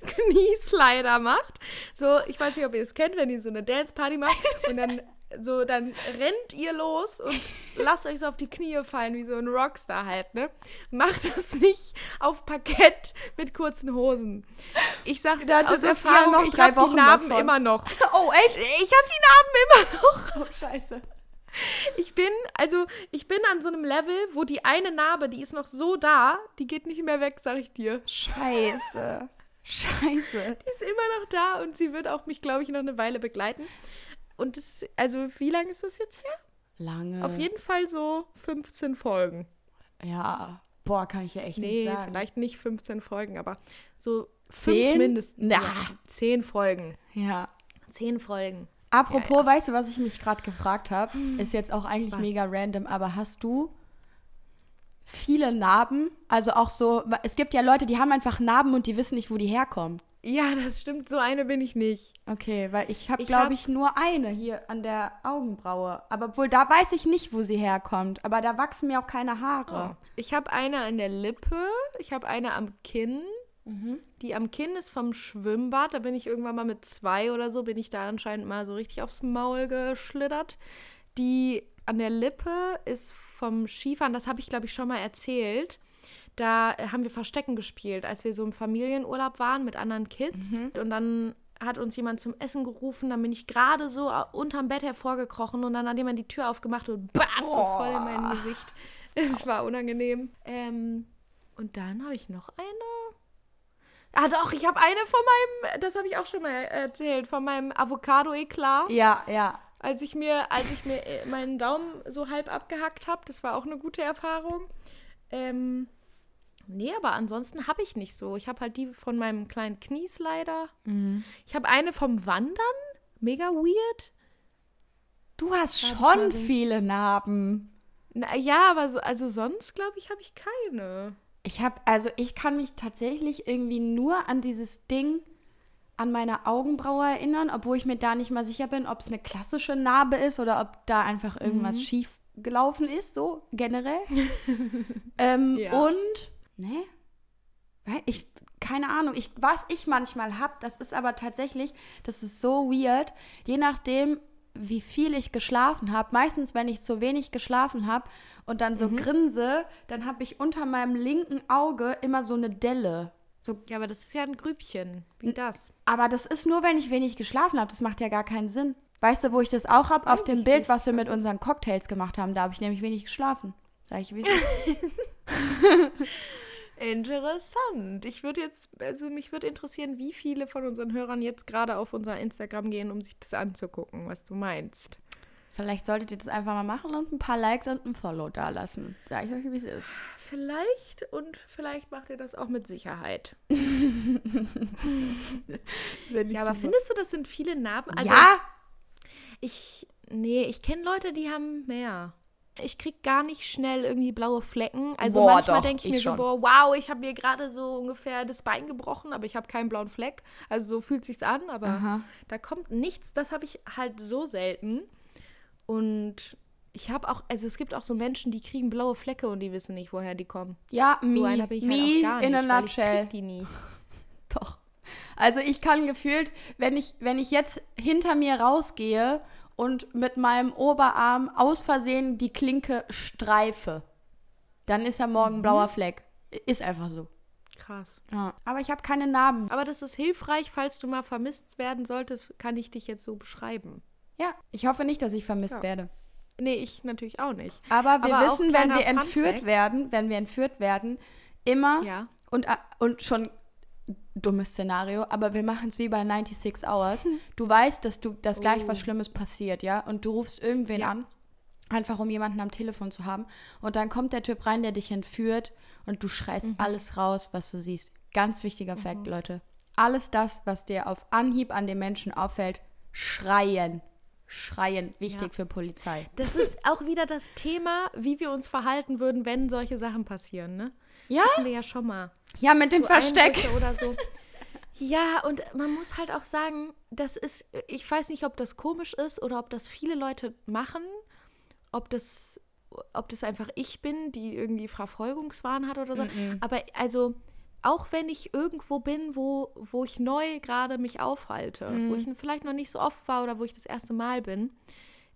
Knieslider macht, so, ich weiß nicht, ob ihr es kennt, wenn ihr so eine Danceparty macht und dann so, dann rennt ihr los und lasst euch so auf die Knie fallen, wie so ein Rockstar halt, ne? Macht es nicht auf Parkett mit kurzen Hosen. Ich sag's Da aus Erfahrung, noch ich drei hab die Wochen Narben immer noch. Oh, echt? Ich hab die Narben immer noch. Oh, scheiße. Ich bin, also, ich bin an so einem Level, wo die eine Narbe, die ist noch so da, die geht nicht mehr weg, sag ich dir. Scheiße. Scheiße. Die ist immer noch da und sie wird auch mich, glaube ich, noch eine Weile begleiten. Und das, also, wie lange ist das jetzt her? Lange. Auf jeden Fall so 15 Folgen. Ja. Boah, kann ich ja echt Nee, nicht sagen. vielleicht nicht 15 Folgen, aber so Zehn? fünf mindestens. Na. Ja, 10 Folgen. Ja. 10 Folgen. Apropos, weißt du, was ich mich gerade gefragt habe? Ist jetzt auch eigentlich Was? mega random, aber hast du viele Narben? Also auch so, es gibt ja Leute, die haben einfach Narben und die wissen nicht, wo die herkommen. Ja, das stimmt, so eine bin ich nicht. Okay, weil ich habe, glaube hab- ich, nur eine hier an der Augenbraue. Aber obwohl, da weiß ich nicht, wo sie herkommt. Aber da wachsen mir auch keine Haare. Ich habe eine an der Lippe, ich habe eine am Kinn. Die am Kinn ist vom Schwimmbad. Da bin ich irgendwann mal mit zwei oder so, bin ich da anscheinend mal so richtig aufs Maul geschlittert. Die an der Lippe ist vom Skifahren, das habe ich glaube ich schon mal erzählt. Da haben wir Verstecken gespielt, als wir so im Familienurlaub waren mit anderen Kids. Und dann hat uns jemand zum Essen gerufen, dann bin ich gerade so unterm Bett hervorgekrochen und dann hat jemand die Tür aufgemacht und bam, so voll in mein Gesicht. Es war unangenehm. Ähm, und dann habe ich noch eine. Ah doch, ich habe eine von meinem, das habe ich auch schon mal erzählt, von meinem Avocado-Eklat. Ja, ja. Als ich mir, als ich mir äh, meinen Daumen so halb abgehackt habe, das war auch eine gute Erfahrung. Ähm, nee, aber ansonsten habe ich nicht so. Ich habe halt die von meinem kleinen Kniesleider. Mhm. Ich habe eine vom Wandern. Mega weird. Du hast schon viele Narben. Na, ja, aber so, also sonst glaube ich, habe ich keine. Ich habe, also ich kann mich tatsächlich irgendwie nur an dieses Ding an meine Augenbraue erinnern, obwohl ich mir da nicht mal sicher bin, ob es eine klassische Narbe ist oder ob da einfach irgendwas Mhm. schief gelaufen ist, so generell. ähm, Ja. Und, ne? Weil Ich, keine Ahnung. Ich, was ich manchmal habe, das ist aber tatsächlich, das ist so weird, je nachdem, wie viel ich geschlafen habe. Meistens, wenn ich zu wenig geschlafen habe und dann so Mhm. grinse, dann habe ich unter meinem linken Auge immer so eine Delle. So, Ja, aber das ist ja ein Grübchen. Wie das? aber das ist nur, wenn ich wenig geschlafen habe. Das macht ja gar keinen Sinn. Weißt du, wo ich das auch habe? Auf dem Bild, was wir mit unseren Cocktails gemacht haben. Da habe ich nämlich wenig geschlafen. Sag ich, wie. Interessant. Ich würde jetzt, also mich würde interessieren, wie viele von unseren Hörern jetzt gerade auf unser Instagram gehen, um sich das anzugucken, was du meinst. Vielleicht solltet ihr das einfach mal machen und ein paar Likes und ein Follow da lassen. Sag ich euch, wie es ist. Vielleicht und vielleicht macht ihr das auch mit Sicherheit. Ja, aber findest du, das sind viele Narben? Also ja, Ich, nee, ich kenne Leute, die haben mehr. Ich krieg gar nicht schnell irgendwie blaue Flecken. Also Boah, manchmal denke ich ich mir schon. so, boah, wow, ich habe mir gerade so ungefähr das Bein gebrochen, aber ich habe keinen blauen Fleck. Also so fühlt sich's an, aber Aha. da kommt nichts. Das habe ich halt so selten. Und ich habe auch, also es gibt auch so Menschen, die kriegen blaue Flecke und die wissen nicht, woher die kommen. ja, So me, einer bin ich me halt auch gar nicht, in a nutshell. die nie. Doch. Also ich kann gefühlt, wenn ich, wenn ich jetzt hinter mir rausgehe und mit meinem Oberarm aus Versehen die Klinke streife, dann ist ja morgen ein blauer Fleck. Ist einfach so. Krass. Ja. Aber ich habe keine Narben. Aber das ist hilfreich, falls du mal vermisst werden solltest, kann ich dich jetzt so beschreiben. Ja, ich hoffe nicht, dass ich vermisst Ja. werde. Nee, ich natürlich auch nicht. Aber wir Aber wissen, wenn wir entführt werden, wenn wir entführt werden, immer Ja. und, äh, und schon dummes Szenario, aber wir machen es wie bei 96 Hours. Du weißt, dass du dass gleich Oh. was Schlimmes passiert, ja, und du rufst irgendwen Ja. an, einfach um jemanden am Telefon zu haben und dann kommt der Typ rein, der dich entführt und du schreist Mhm. alles raus, was du siehst. Ganz wichtiger Fakt, Leute. Alles das, was dir auf Anhieb an den Menschen auffällt, schreien. Schreien, wichtig Ja. für Polizei. Das ist auch wieder das Thema, wie wir uns verhalten würden, wenn solche Sachen passieren, ne? Ja, Hatten wir ja schon mal. Ja, mit dem So Versteck. Oder so. Ja, und man muss halt auch sagen, das ist, ich weiß nicht, ob das komisch ist oder ob das viele Leute machen, ob das, ob das einfach ich bin, die irgendwie Verfolgungswahn hat oder so. Aber also, auch wenn ich irgendwo bin, wo, wo ich neu gerade mich aufhalte, wo ich vielleicht noch nicht so oft war oder wo ich das erste Mal bin,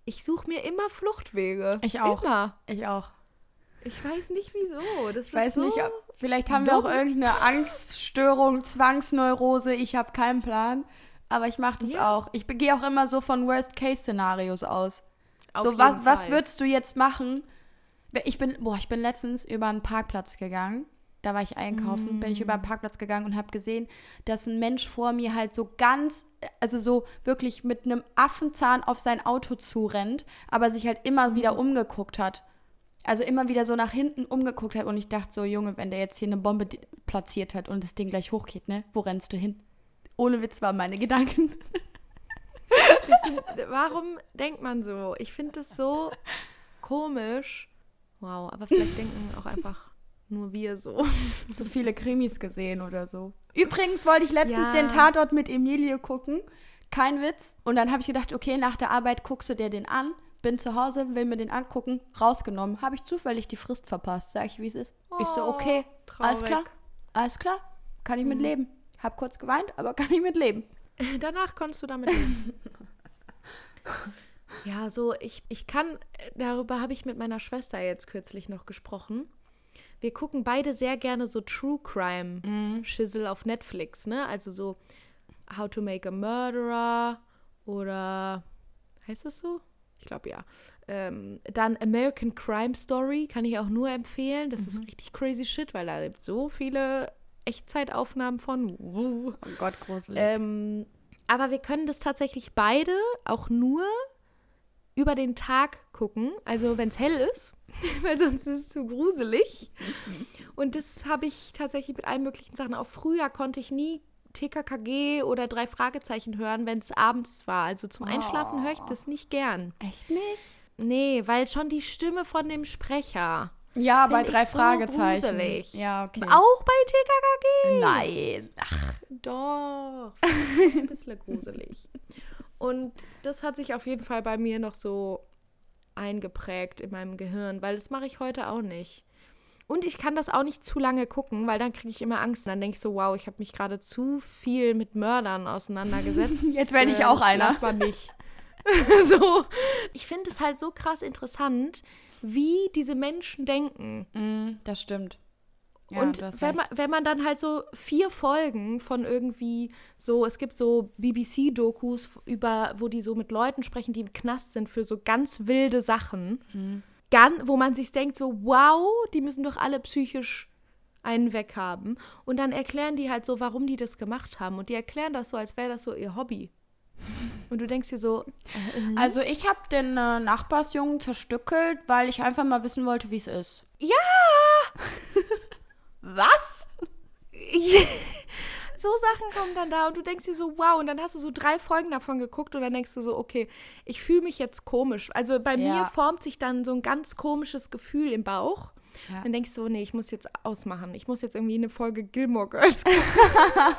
ich suche mir immer Fluchtwege. Ich auch. Immer. Ich auch. Ich weiß nicht wieso. Das Ich weiß so nicht, ob, vielleicht haben wir auch dumm. irgendeine Angststörung, Zwangsneurose, ich habe keinen Plan. Aber ich mache das Ja. auch. Ich gehe auch immer so von Worst-Case-Szenarios aus. Auf so, jeden was, was Fall. würdest du jetzt machen? Ich bin, boah, ich bin letztens über einen Parkplatz gegangen. Da war ich einkaufen, bin ich über einen Mm. Parkplatz gegangen und habe gesehen, dass ein Mensch vor mir halt so ganz, also so wirklich mit einem Affenzahn auf sein Auto zurennt, aber sich halt immer Mm. wieder umgeguckt hat. Also immer wieder so nach hinten umgeguckt hat und ich dachte so, Junge, wenn der jetzt hier eine Bombe platziert hat und das Ding gleich hochgeht, ne? Wo rennst du hin? Ohne Witz waren meine Gedanken. Sind, warum denkt man so? Ich finde das so komisch. Wow, aber vielleicht denken auch einfach nur wir so. so viele Krimis gesehen oder so. Übrigens wollte ich letztens Ja. den Tatort mit Emilie gucken. Kein Witz. Und dann habe ich gedacht, okay, nach der Arbeit guckst du dir den an. Bin zu Hause, will mir den angucken. Rausgenommen. Habe ich zufällig die Frist verpasst. Sag ich, wie es ist. ich so, Oh, okay, alles traurig. klar. Alles klar. Kann ich mit leben. Hab kurz geweint, aber kann ich mit leben. Danach konntest du damit leben. Ja, so, ich, ich kann, darüber habe ich mit meiner Schwester jetzt kürzlich noch gesprochen. Wir gucken beide sehr gerne so True Crime Schissel auf Netflix, ne? Also so How to Make a Murderer oder heißt das so? Ich glaube ja. Ähm, dann American Crime Story kann ich auch nur empfehlen. Das ist richtig crazy shit, weil da gibt so viele Echtzeitaufnahmen von. Oh Gott, gruselig. Ähm, aber wir können das tatsächlich beide auch nur über den Tag gucken, also wenn es hell ist, weil sonst ist es zu gruselig. Und das habe ich tatsächlich mit allen möglichen Sachen. Auch früher konnte ich nie TKKG oder drei Fragezeichen hören, wenn es abends war. Also zum Einschlafen höre ich das nicht gern. Echt nicht? Nee, weil schon die Stimme von dem Sprecher. Ja, bei drei so Fragezeichen. gruselig. Ja, okay. Auch bei TKKG. Nein. Ach, Doch, ein bisschen gruselig. Und das hat sich auf jeden Fall bei mir noch so eingeprägt in meinem Gehirn, weil das mache ich heute auch nicht. Und ich kann das auch nicht zu lange gucken, weil dann kriege ich immer Angst. Dann denke ich so, wow, ich habe mich gerade zu viel mit Mördern auseinandergesetzt. Jetzt werde ich auch einer. Lass mal nicht. so. Ich finde es halt so krass interessant, wie diese Menschen denken. mm, das stimmt. Ja, und wenn man, wenn man dann halt so vier Folgen von irgendwie so, es gibt so BBC-Dokus über, wo die so mit Leuten sprechen, die im Knast sind für so ganz wilde Sachen, Mhm. Gan- wo man sich denkt so, wow, die müssen doch alle psychisch einen weghaben. Und dann erklären die halt so, warum die das gemacht haben. Und die erklären das so, als wäre das so ihr Hobby. Und du denkst dir so, Also ich habe den äh, Nachbarsjungen zerstückelt, weil ich einfach mal wissen wollte, wie es ist. ja, Was? so Sachen kommen dann da und du denkst dir so, wow, und dann hast du so drei Folgen davon geguckt und dann denkst du so, okay, ich fühle mich jetzt komisch. Also bei Ja. mir formt sich dann so ein ganz komisches Gefühl im Bauch. Ja. Dann denkst du so, nee, ich muss jetzt ausmachen. Ich muss jetzt irgendwie eine Folge Gilmore Girls gucken,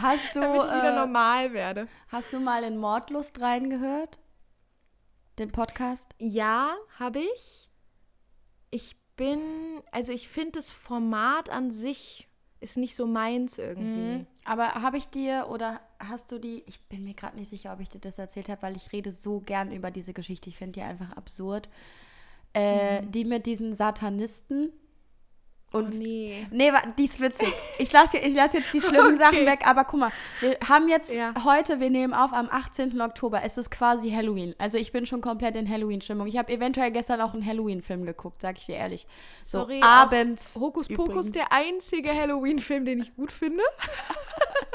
Hast du, damit ich wieder äh, normal werde. hast du mal in Mordlust reingehört? Den Podcast? Ja, habe ich. Ich bin, also ich finde das Format an sich ist nicht so meins irgendwie. Mhm. Aber habe ich dir oder hast du die, ich bin mir gerade nicht sicher, ob ich dir das erzählt habe, weil ich rede so gern über diese Geschichte. Ich finde die einfach absurd. Äh, Die mit diesen Satanisten. Und oh, nee. Nee, die ist witzig. Ich lasse ich lass jetzt die schlimmen Okay. Sachen weg, aber guck mal, wir haben jetzt Ja. heute, wir nehmen auf am 18. Oktober, es ist quasi Halloween. Also ich bin schon komplett in Halloween-Stimmung. Ich habe eventuell gestern auch einen Halloween-Film geguckt, sag ich dir ehrlich. So Sorry, abends. Hokus übrigens. Pokus, der einzige Halloween-Film, den ich gut finde.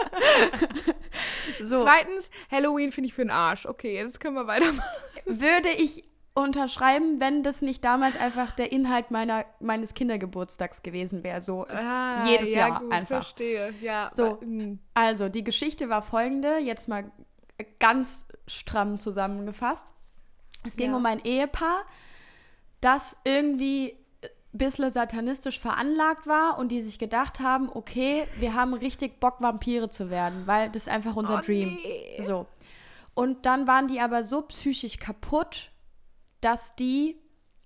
So Zweitens, Halloween finde ich für den Arsch. Okay, jetzt können wir weitermachen. würde ich unterschreiben, wenn das nicht damals einfach der Inhalt meiner, meines Kindergeburtstags gewesen wäre. So jedes ja, Jahr gut, einfach. verstehe. Ja, So. mm. Also, die Geschichte war folgende, jetzt mal ganz stramm zusammengefasst. Es ging Ja. um ein Ehepaar, das irgendwie ein bisschen satanistisch veranlagt war und die sich gedacht haben, okay, wir haben richtig Bock, Vampire zu werden, weil das ist einfach unser Oh, Dream. nee. So. Und dann waren die aber so psychisch kaputt, dass die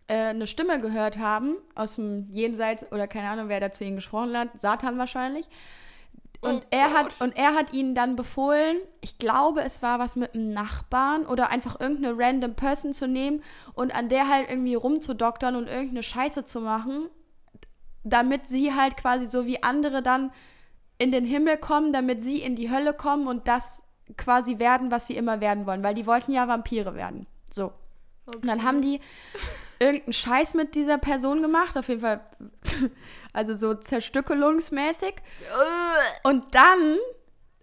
äh, eine Stimme gehört haben aus dem Jenseits oder keine Ahnung, wer da zu ihnen gesprochen hat, Satan wahrscheinlich. Und Oh er hat und er hat ihnen dann befohlen, ich glaube, es war was mit einem Nachbarn oder einfach irgendeine random Person zu nehmen und an der halt irgendwie rumzudoktern und irgendeine Scheiße zu machen, damit sie halt quasi so wie andere dann in den Himmel kommen, damit sie in die Hölle kommen und das quasi werden, was sie immer werden wollen, weil die wollten ja Vampire werden. So. Und dann haben die irgendeinen Scheiß mit dieser Person gemacht, auf jeden Fall, also so zerstückelungsmäßig. Und dann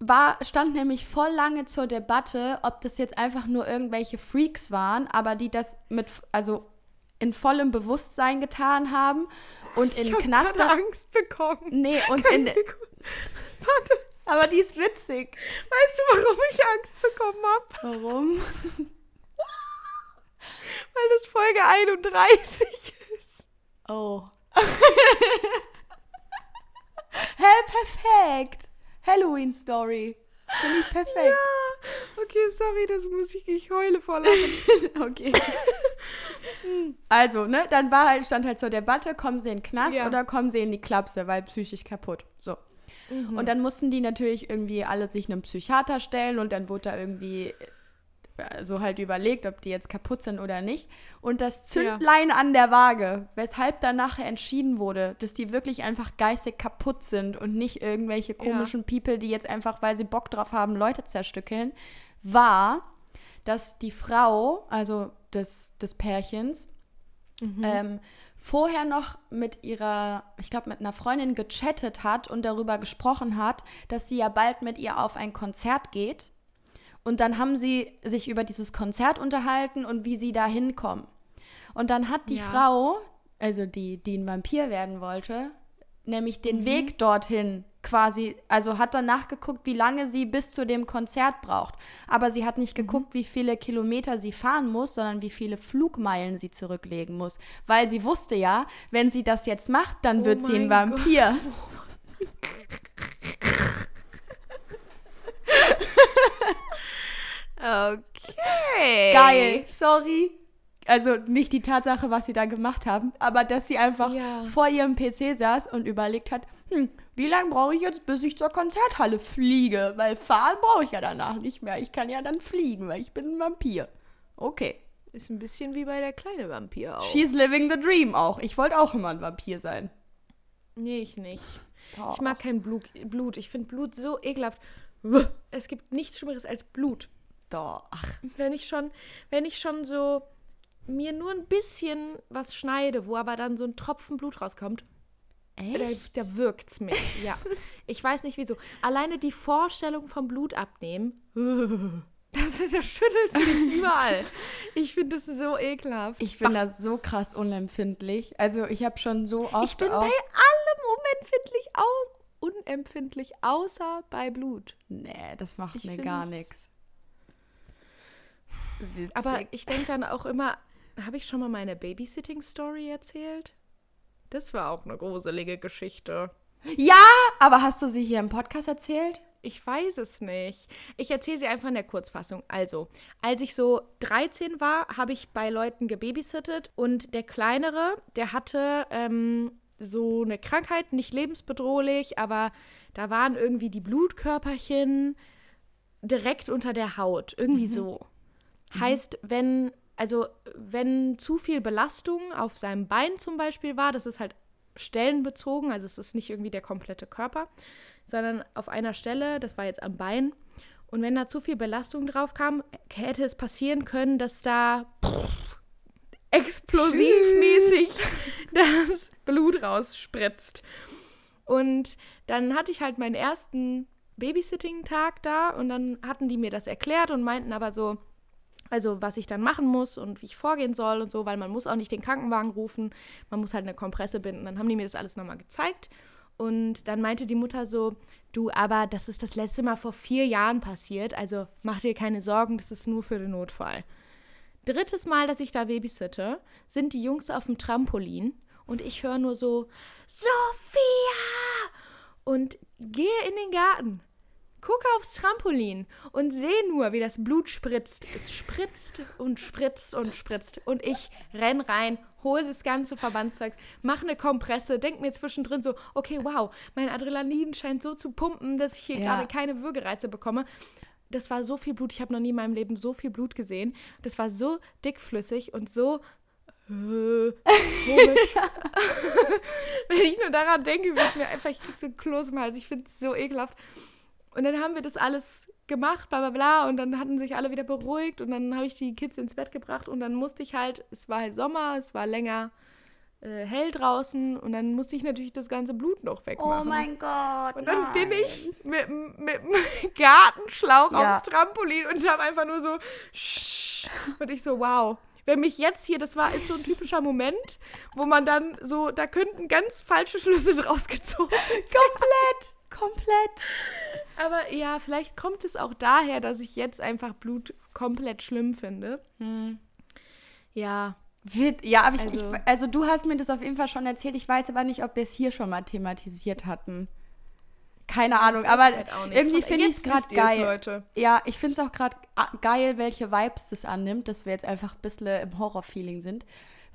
war, stand nämlich voll lange zur Debatte, ob das jetzt einfach nur irgendwelche Freaks waren, aber die das mit, also in vollem Bewusstsein getan haben und in Ich Knast. gerade Angst bekommen. Nee, und in. Wir gut- Warte, Aber die ist witzig. weißt du, warum ich Angst bekommen habe? Warum? Weil das Folge 31 ist. Oh. Hä, perfekt. Halloween Story. Finde ich perfekt. Ja, okay, sorry, das muss ich, ich heule vor Lachen. Okay. Also, ne, dann war halt, stand halt zur Debatte, kommen sie in den Knast Ja. oder kommen sie in die Klapse, weil psychisch kaputt. So. Und dann mussten die natürlich irgendwie alle sich einem Psychiater stellen und dann wurde da irgendwie also halt überlegt, ob die jetzt kaputt sind oder nicht. Und das Zündlein an der Waage, weshalb dann nachher entschieden wurde, dass die wirklich einfach geistig kaputt sind und nicht irgendwelche komischen People, die jetzt einfach, weil sie Bock drauf haben, Leute zerstückeln, war, dass die Frau, also des, des Pärchens, ähm, vorher noch mit ihrer, ich glaube, mit einer Freundin gechattet hat und darüber gesprochen hat, dass sie ja bald mit ihr auf ein Konzert geht. Und dann haben sie sich über dieses Konzert unterhalten und wie sie da hinkommen. Und dann hat die Ja. Frau, also die, die ein Vampir werden wollte, nämlich den Weg dorthin quasi, also hat dann nachgeguckt, wie lange sie bis zu dem Konzert braucht. Aber sie hat nicht geguckt, wie viele Kilometer sie fahren muss, sondern wie viele Flugmeilen sie zurücklegen muss. Weil sie wusste ja, wenn sie das jetzt macht, dann Oh wird sie ein mein Gott. Vampir. Okay. Geil, sorry. Also nicht die Tatsache, was sie da gemacht haben, aber dass sie einfach Ja. vor ihrem PC saß und überlegt hat, hm, wie lange brauche ich jetzt, bis ich zur Konzerthalle fliege? Weil fahren brauche ich ja danach nicht mehr. Ich kann ja dann fliegen, weil ich bin ein Vampir. Okay. Ist ein bisschen wie bei der kleine Vampir auch. She's living the dream auch. Ich wollte auch immer ein Vampir sein. nee, ich nicht. Boah. Ich mag kein Blut. Blut. Ich finde Blut so ekelhaft. Es gibt nichts Schlimmeres als Blut. Doch. Wenn ich schon, wenn ich schon so mir nur ein bisschen was schneide, wo aber dann so ein Tropfen Blut rauskommt, da, da wirkt's mich. Ja. Ich weiß nicht wieso. Alleine die Vorstellung vom Blut abnehmen, das, das schüttelst mich überall. Ich finde das so ekelhaft. ich bin da so krass unempfindlich. Also ich habe schon so oft Ich bin bei allem unempfindlich, au unempfindlich, außer bei Blut. Nee, das macht Ich mir gar find's- nichts. Aber ich denke dann auch immer, habe ich schon mal meine Babysitting-Story erzählt? Das war auch eine gruselige Geschichte. Ja, aber hast du sie hier im Podcast erzählt? Ich weiß es nicht. Ich erzähle sie einfach in der Kurzfassung. Also, als ich so 13 war, habe ich bei Leuten gebabysittet und der Kleinere, der hatte ähm, so eine Krankheit, nicht lebensbedrohlich, aber da waren irgendwie die Blutkörperchen direkt unter der Haut. Irgendwie so. Heißt, wenn, also, wenn zu viel Belastung auf seinem Bein zum Beispiel war, das ist halt stellenbezogen, also es ist nicht irgendwie der komplette Körper, sondern auf einer Stelle, das war jetzt am Bein. Und wenn da zu viel Belastung drauf kam, hätte es passieren können, dass da explosivmäßig das Blut rausspritzt. Und dann hatte ich halt meinen ersten Babysitting-Tag da und dann hatten die mir das erklärt und meinten aber so, also was ich dann machen muss und wie ich vorgehen soll und so, weil man muss auch nicht den Krankenwagen rufen, man muss halt eine Kompresse binden. Dann haben die mir das alles nochmal gezeigt und dann meinte die Mutter so, du, aber das ist das letzte Mal vor vier Jahren passiert, also mach dir keine Sorgen, das ist nur für den Notfall. Drittes Mal, dass ich da babysitte, sind die Jungs auf dem Trampolin und ich höre nur so, Sophia! Und gehe in den Garten, gucke aufs Trampolin und sehe nur, wie das Blut spritzt. Es spritzt und spritzt und spritzt. Und ich renn rein, hole das ganze Verbandszeug, mache eine Kompresse, denk mir zwischendrin so, okay, wow, mein Adrenalin scheint so zu pumpen, dass ich hier Ja. gerade keine Würgereize bekomme. Das war so viel Blut, ich habe noch nie in meinem Leben so viel Blut gesehen. Das war so dickflüssig und so äh, komisch. Wenn ich nur daran denke, wird mir einfach, ich krieg so ein Kloß im Hals. Ich finde es so ekelhaft. Und dann haben wir das alles gemacht, bla bla bla. Und dann hatten sich alle wieder beruhigt. Und dann habe ich die Kids ins Bett gebracht. Und dann musste ich halt, es war halt Sommer, es war länger äh, hell draußen. Und dann musste ich natürlich das ganze Blut noch wegmachen. Oh mein Gott. Und dann bin nein. ich mit, mit dem Gartenschlauch Ja. aufs Trampolin und habe einfach nur so und ich so, wow. Wenn mich jetzt hier, das war, ist so ein typischer Moment, wo man dann so, da könnten ganz falsche Schlüsse draus gezogen. Komplett. Komplett. Aber ja, vielleicht kommt es auch daher, dass ich jetzt einfach Blut komplett schlimm finde. Ja, Wird, ja, aber ich, Also- ich, also du hast mir das auf jeden Fall schon erzählt. Ich weiß aber nicht, ob wir es hier schon mal thematisiert hatten. Keine Ahnung, aber halt irgendwie finde ich es gerade geil. Leute. Ja, ich finde es auch gerade geil, welche Vibes das annimmt, dass wir jetzt einfach ein bisschen im Horror-Feeling sind.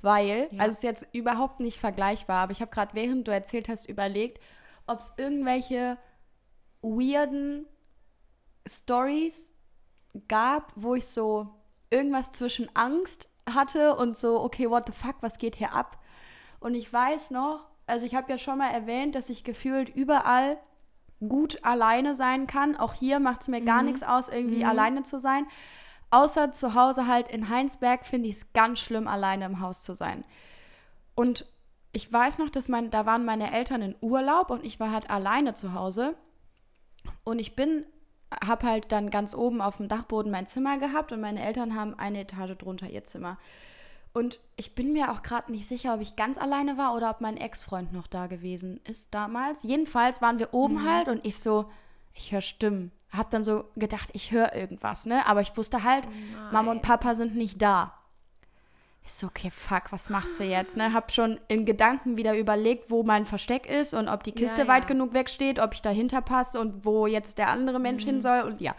Weil, Ja. also es ist jetzt überhaupt nicht vergleichbar, aber ich habe gerade, während du erzählt hast, überlegt, ob es irgendwelche weirden Stories gab, wo ich so irgendwas zwischen Angst hatte und so, okay, what the fuck, was geht hier ab? Und ich weiß noch, also ich habe ja schon mal erwähnt, dass ich gefühlt überall gut alleine sein kann. Auch hier macht es mir gar Mhm. nichts aus, irgendwie Mhm. alleine zu sein. Außer zu Hause halt in Heinsberg finde ich es ganz schlimm, alleine im Haus zu sein. Und ich weiß noch, dass mein, da waren meine Eltern in Urlaub und ich war halt alleine zu Hause. Und ich bin, habe halt dann ganz oben auf dem Dachboden mein Zimmer gehabt und meine Eltern haben eine Etage drunter ihr Zimmer. Und ich bin mir auch gerade nicht sicher, ob ich ganz alleine war oder ob mein Ex-Freund noch da gewesen ist damals. Jedenfalls waren wir oben Mhm. halt und ich so, ich höre Stimmen. Hab dann so gedacht, ich höre irgendwas, ne? Aber ich wusste halt, Mama und Papa sind nicht da. Ich so, okay, fuck, was machst du jetzt? Ne? Hab schon in Gedanken wieder überlegt, wo mein Versteck ist und ob die Kiste Ja, weit ja. genug wegsteht, ob ich dahinter passe und wo jetzt der andere Mensch hin soll und ja.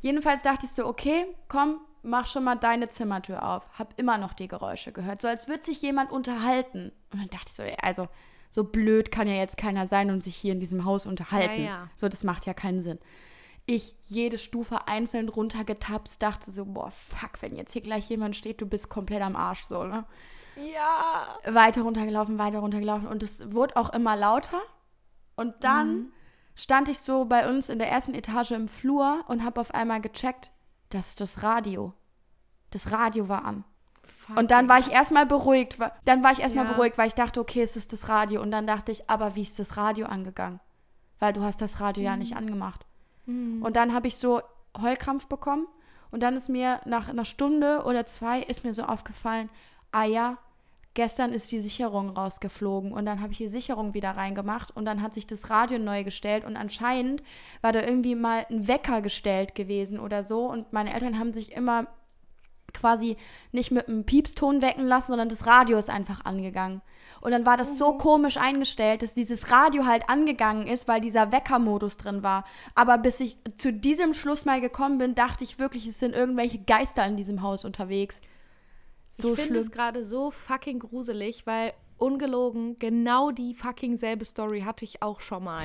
Jedenfalls dachte ich so, okay, komm, mach schon mal deine Zimmertür auf. Hab immer noch die Geräusche gehört, so als würde sich jemand unterhalten. Und dann dachte ich so, ey, also so blöd kann ja jetzt keiner sein und sich hier in diesem Haus unterhalten. Ja. So, das macht ja keinen Sinn. Ich jede Stufe einzeln runtergetapst, dachte so, boah, fuck, wenn jetzt hier gleich jemand steht, du bist komplett am Arsch, so, ne? Ja. Weiter runtergelaufen, weiter runtergelaufen und es wurde auch immer lauter. Und dann stand ich so bei uns in der ersten Etage im Flur und habe auf einmal gecheckt, dass das Radio, das Radio war an. Und dann war ich erstmal beruhigt. Dann war ich erstmal Ja. beruhigt, weil ich dachte, okay, es ist das Radio. Und dann dachte ich, aber wie ist das Radio angegangen? Weil du hast das Radio ja nicht angemacht. Und dann habe ich so Heulkrampf bekommen. Und dann ist mir nach einer Stunde oder zwei ist mir so aufgefallen, ah ja, gestern ist die Sicherung rausgeflogen. Und dann habe ich die Sicherung wieder reingemacht. Und dann hat sich das Radio neu gestellt. Und anscheinend war da irgendwie mal ein Wecker gestellt gewesen oder so. Und meine Eltern haben sich immer quasi nicht mit einem Piepston wecken lassen, sondern das Radio ist einfach angegangen. Und dann war das so komisch eingestellt, dass dieses Radio halt angegangen ist, weil dieser Weckermodus drin war. Aber bis ich zu diesem Schluss mal gekommen bin, dachte ich wirklich, es sind irgendwelche Geister in diesem Haus unterwegs. So ich finde es gerade so fucking gruselig, weil ungelogen genau die fucking selbe Story hatte ich auch schon mal.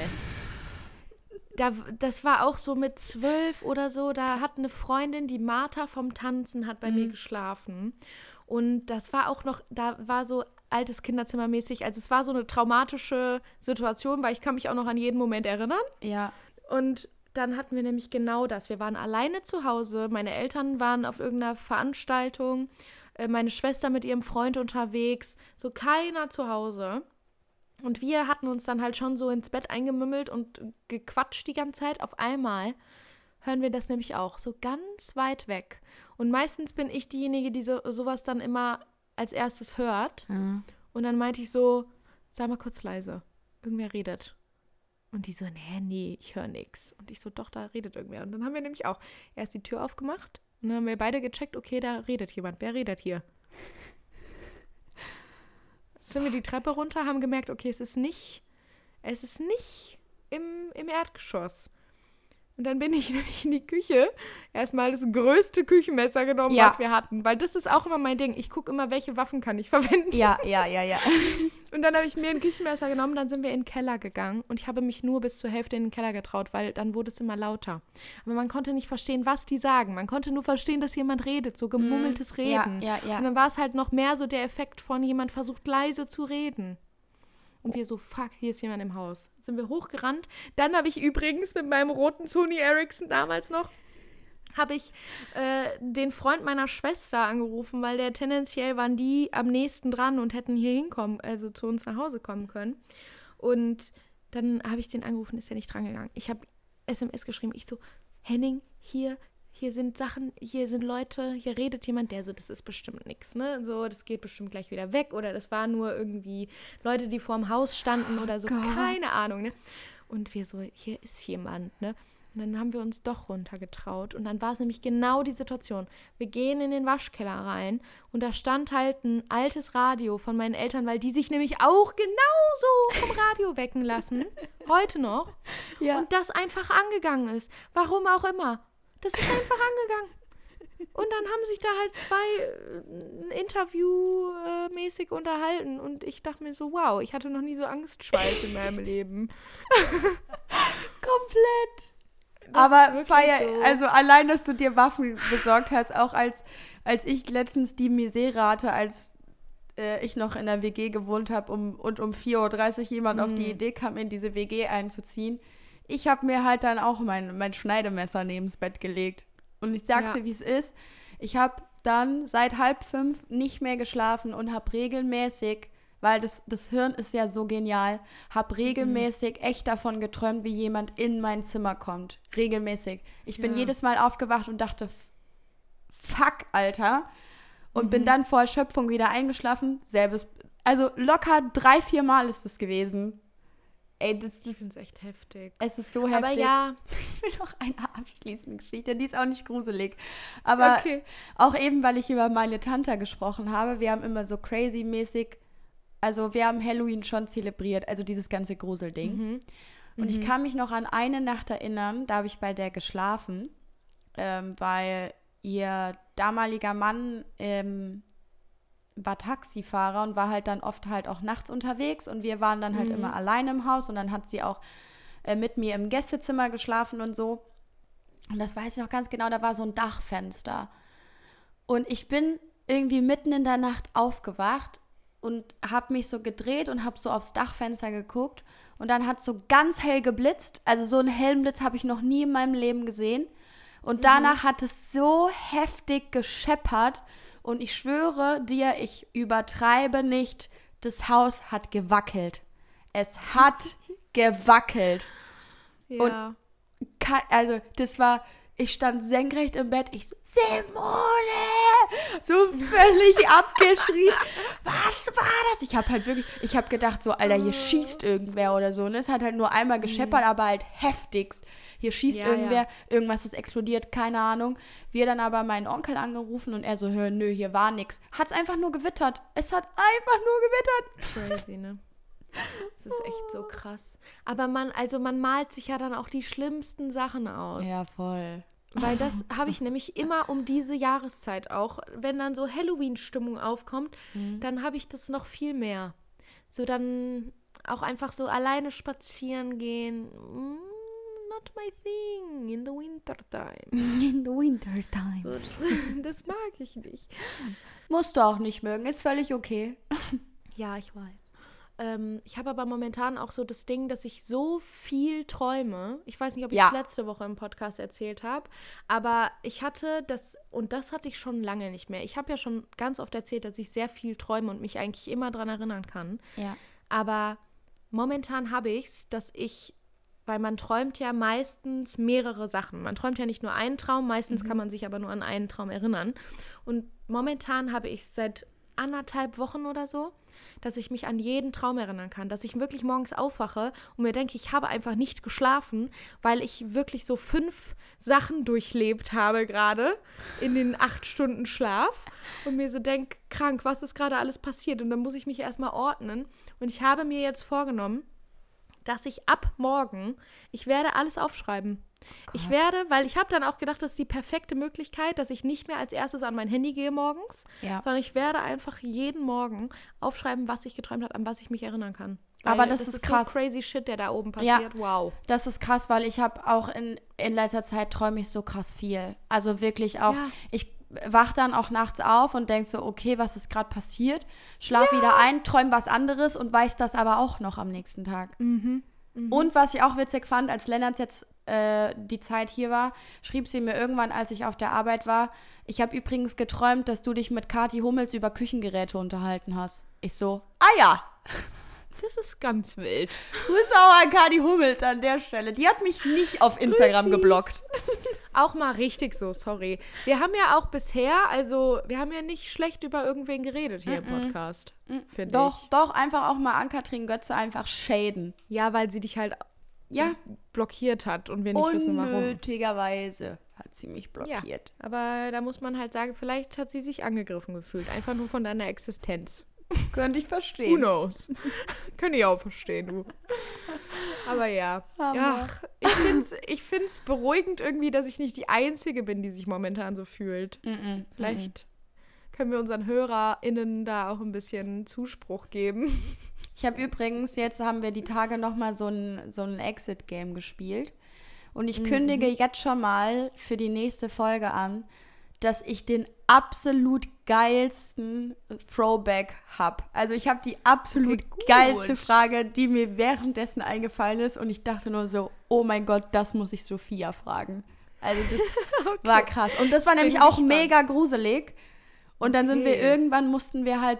Da, das war auch so mit zwölf oder so. Da hat eine Freundin, die Martha vom Tanzen, hat bei Mhm. mir geschlafen. Und das war auch noch, da war so altes Kinderzimmer mäßig. Also es war so eine traumatische Situation, weil ich kann mich auch noch an jeden Moment erinnern. Ja. Und dann hatten wir nämlich genau das. Wir waren alleine zu Hause. Meine Eltern waren auf irgendeiner Veranstaltung. äh, Meine Schwester mit ihrem Freund unterwegs. So keiner zu Hause. Und wir hatten uns dann halt schon so ins Bett eingemümmelt und gequatscht die ganze Zeit. Auf einmal hören wir das nämlich auch. So ganz weit weg. Und meistens bin ich diejenige, die so, sowas dann immer als erstes hört. Und dann meinte ich so, sag mal kurz leise. Irgendwer redet. Und die so, nee, nee, ich höre nichts. Und ich so, doch, da redet irgendwer. Und dann haben wir nämlich auch erst die Tür aufgemacht und dann haben wir beide gecheckt, okay, da redet jemand. Wer redet hier? Sind wir die Treppe runter, haben gemerkt, okay, es ist nicht, es ist nicht im, im Erdgeschoss. Und dann bin ich nämlich in die Küche erstmal das größte Küchenmesser genommen, Ja. was wir hatten. Weil das ist auch immer mein Ding. Ich gucke immer, welche Waffen kann ich verwenden. Ja, ja, ja, ja. Und dann habe ich mir ein Küchenmesser genommen, dann sind wir in den Keller gegangen und ich habe mich nur bis zur Hälfte in den Keller getraut, weil dann wurde es immer lauter. Aber man konnte nicht verstehen, was die sagen. Man konnte nur verstehen, dass jemand redet, so gemummeltes Reden. Mhm. Ja, ja, ja. Und dann war es halt noch mehr so der Effekt von jemand versucht leise zu reden. Und wir so, fuck, hier ist jemand im Haus. Sind wir hochgerannt. Dann habe ich übrigens mit meinem roten Sony Ericsson damals noch habe ich äh, den Freund meiner Schwester angerufen, weil der tendenziell waren die am nächsten dran und hätten hier hinkommen, also zu uns nach Hause kommen können. Und dann habe ich den angerufen, ist er nicht drangegangen. Ich habe SMS geschrieben, ich so, Henning, hier, hier sind Sachen, hier sind Leute, hier redet jemand, der so, das ist bestimmt nichts, ne? So, das geht bestimmt gleich wieder weg oder das war nur irgendwie Leute, die vorm Haus standen oder so, keine Ahnung, ne? Und wir so, hier ist jemand, ne? Und dann haben wir uns doch runtergetraut. Und dann war es nämlich genau die Situation. Wir gehen in den Waschkeller rein und da stand halt ein altes Radio von meinen Eltern, weil die sich nämlich auch genauso vom Radio wecken lassen. Heute noch. Ja. Und das einfach angegangen ist. Warum auch immer. Das ist einfach angegangen. Und dann haben sich da halt zwei äh, Interview äh, mäßig unterhalten. Und ich dachte mir so, wow, ich hatte noch nie so Angstschweiß in meinem Leben. Komplett. ist Aber feier, so. also allein, dass du dir Waffen besorgt hast, auch als, als ich letztens die Misere hatte, als äh, ich noch in der WG gewohnt habe um, und um 4.30 Uhr jemand auf Mhm. die Idee kam, in diese WG einzuziehen. Ich habe mir halt dann auch mein, mein Schneidemesser neben's Bett gelegt. Und ich sag's Ja. dir, wie es ist. Ich habe dann seit halb fünf nicht mehr geschlafen und habe regelmäßig, weil das, das Hirn ist ja so genial, habe regelmäßig echt davon geträumt, wie jemand in mein Zimmer kommt. Regelmäßig. Ich bin Ja. jedes Mal aufgewacht und dachte, "F- fuck, Alter. Und bin dann vor Erschöpfung wieder eingeschlafen. Selbes, also locker drei, vier Mal ist es gewesen. Ey, das, Ich das, finde es echt heftig. es ist so heftig. Aber ja, Ich will noch eine abschließende Geschichte, die ist auch nicht gruselig. Aber Okay. auch eben, weil ich über meine Tante gesprochen habe, wir haben immer so crazy-mäßig, also wir haben Halloween schon zelebriert, also dieses ganze Gruselding. Mhm. Und ich kann mich noch an eine Nacht erinnern, da habe ich bei der geschlafen, ähm, weil ihr damaliger Mann ähm, war Taxifahrer und war halt dann oft halt auch nachts unterwegs und wir waren dann halt Mhm. immer alleine im Haus und dann hat sie auch äh, mit mir im Gästezimmer geschlafen und so. Und das weiß ich noch ganz genau, da war so ein Dachfenster. Und ich bin irgendwie mitten in der Nacht aufgewacht und habe mich so gedreht und habe so aufs Dachfenster geguckt und dann hat so ganz hell geblitzt. Also so einen hellen Blitz habe ich noch nie in meinem Leben gesehen. Und danach hat es so heftig gescheppert und ich schwöre dir, ich übertreibe nicht, das Haus hat gewackelt. Es hat gewackelt. Ja. Ke- Also, das war, ich stand senkrecht im Bett, ich so, Simone! So völlig abgeschrien. Was war das? Ich habe halt wirklich, ich habe gedacht, so, Alter, hier schießt irgendwer oder so. Und es hat halt nur einmal gescheppert, aber halt heftigst. Hier schießt Ja, irgendwer, ja. irgendwas ist explodiert, keine Ahnung. Wir dann aber meinen Onkel angerufen und er so, hör, nö, hier war nix. Hat's einfach nur gewittert. Es hat einfach nur gewittert. Crazy, ne? Das ist echt so krass. Aber man, also man malt sich ja dann auch die schlimmsten Sachen aus. voll. Weil das habe ich nämlich immer um diese Jahreszeit auch. Wenn dann so Halloween-Stimmung aufkommt, dann habe ich das noch viel mehr. So dann auch einfach so alleine spazieren gehen. Mm, not my thing in the wintertime. In the winter time. So, das mag ich nicht. Musst du auch nicht mögen, ist völlig okay. Ja, ich weiß. Ähm, ich habe aber momentan auch so das Ding, dass ich so viel träume. Ich weiß nicht, ob ich Ja. es letzte Woche im Podcast erzählt habe, aber ich hatte das, und das hatte ich schon lange nicht mehr. Ich habe ja schon ganz oft erzählt, dass ich sehr viel träume und mich eigentlich immer daran erinnern kann. Ja. Aber momentan habe ich es, dass ich, weil man träumt ja meistens mehrere Sachen. Man träumt ja nicht nur einen Traum, meistens kann man sich aber nur an einen Traum erinnern. Und momentan habe ich es seit anderthalb Wochen oder so, dass ich mich an jeden Traum erinnern kann, dass ich wirklich morgens aufwache und mir denke, ich habe einfach nicht geschlafen, weil ich wirklich so fünf Sachen durchlebt habe gerade in den acht Stunden Schlaf und mir so denke, krank, was ist gerade alles passiert? Und dann muss ich mich erstmal ordnen. Und ich habe mir jetzt vorgenommen, dass ich ab morgen, ich werde alles aufschreiben. Ich werde, weil ich habe dann auch gedacht, das ist die perfekte Möglichkeit, dass ich nicht mehr als erstes an mein Handy gehe morgens, Ja. sondern ich werde einfach jeden Morgen aufschreiben, was ich geträumt habe, an was ich mich erinnern kann. Aber das ist krass. So crazy shit, der da oben Ja. passiert. Wow. Das ist krass, weil ich habe auch in, in letzter Zeit träume ich so krass viel. Also wirklich auch, Ja. ich wach dann auch nachts auf und denk so, okay, was ist gerade passiert? Schlaf wieder ein, träum was anderes und weiß das aber auch noch am nächsten Tag. Mhm. Und was ich auch witzig fand, als Lennart jetzt äh, die Zeit hier war, schrieb sie mir irgendwann, als ich auf der Arbeit war, ich habe übrigens geträumt, dass du dich mit Kathi Hummels über Küchengeräte unterhalten hast. Ich so, ah ja, Das ist ganz wild. Grüße auch an Kadi Hummels an der Stelle. Die hat mich nicht auf Instagram Grüßis. geblockt. Auch mal richtig so, sorry. Wir haben ja auch bisher, also wir haben ja nicht schlecht über irgendwen geredet hier im Podcast, finde Doch, ich. doch, einfach auch mal an Katrin Götze einfach shaden. Ja, weil sie dich halt Ja, blockiert hat und wir nicht wissen, warum. unnötigerweise hat sie mich Ja, blockiert. aber da muss man halt sagen, vielleicht hat sie sich angegriffen gefühlt. Einfach nur von deiner Existenz. Könnte ich Who verstehen. knows? Könnte ich auch verstehen, du. Aber ja. Hammer. Ach, ich finde es ich find's beruhigend irgendwie, dass ich nicht die Einzige bin, die sich momentan so fühlt. Mhm. Vielleicht können wir unseren HörerInnen da auch ein bisschen Zuspruch geben. Ich habe übrigens, jetzt haben wir die Tage noch mal so ein, so ein Exit-Game gespielt. Und ich Mhm. kündige jetzt schon mal für die nächste Folge an, dass ich den absolut geilsten Throwback habe. Also ich habe die absolut Okay, geilste Frage, die mir währenddessen eingefallen ist. Und ich dachte nur so, oh mein Gott, das muss ich Sophia fragen. Also das war krass. Und das war nämlich auch gespannt. mega gruselig. Und dann sind wir Okay. irgendwann, mussten wir halt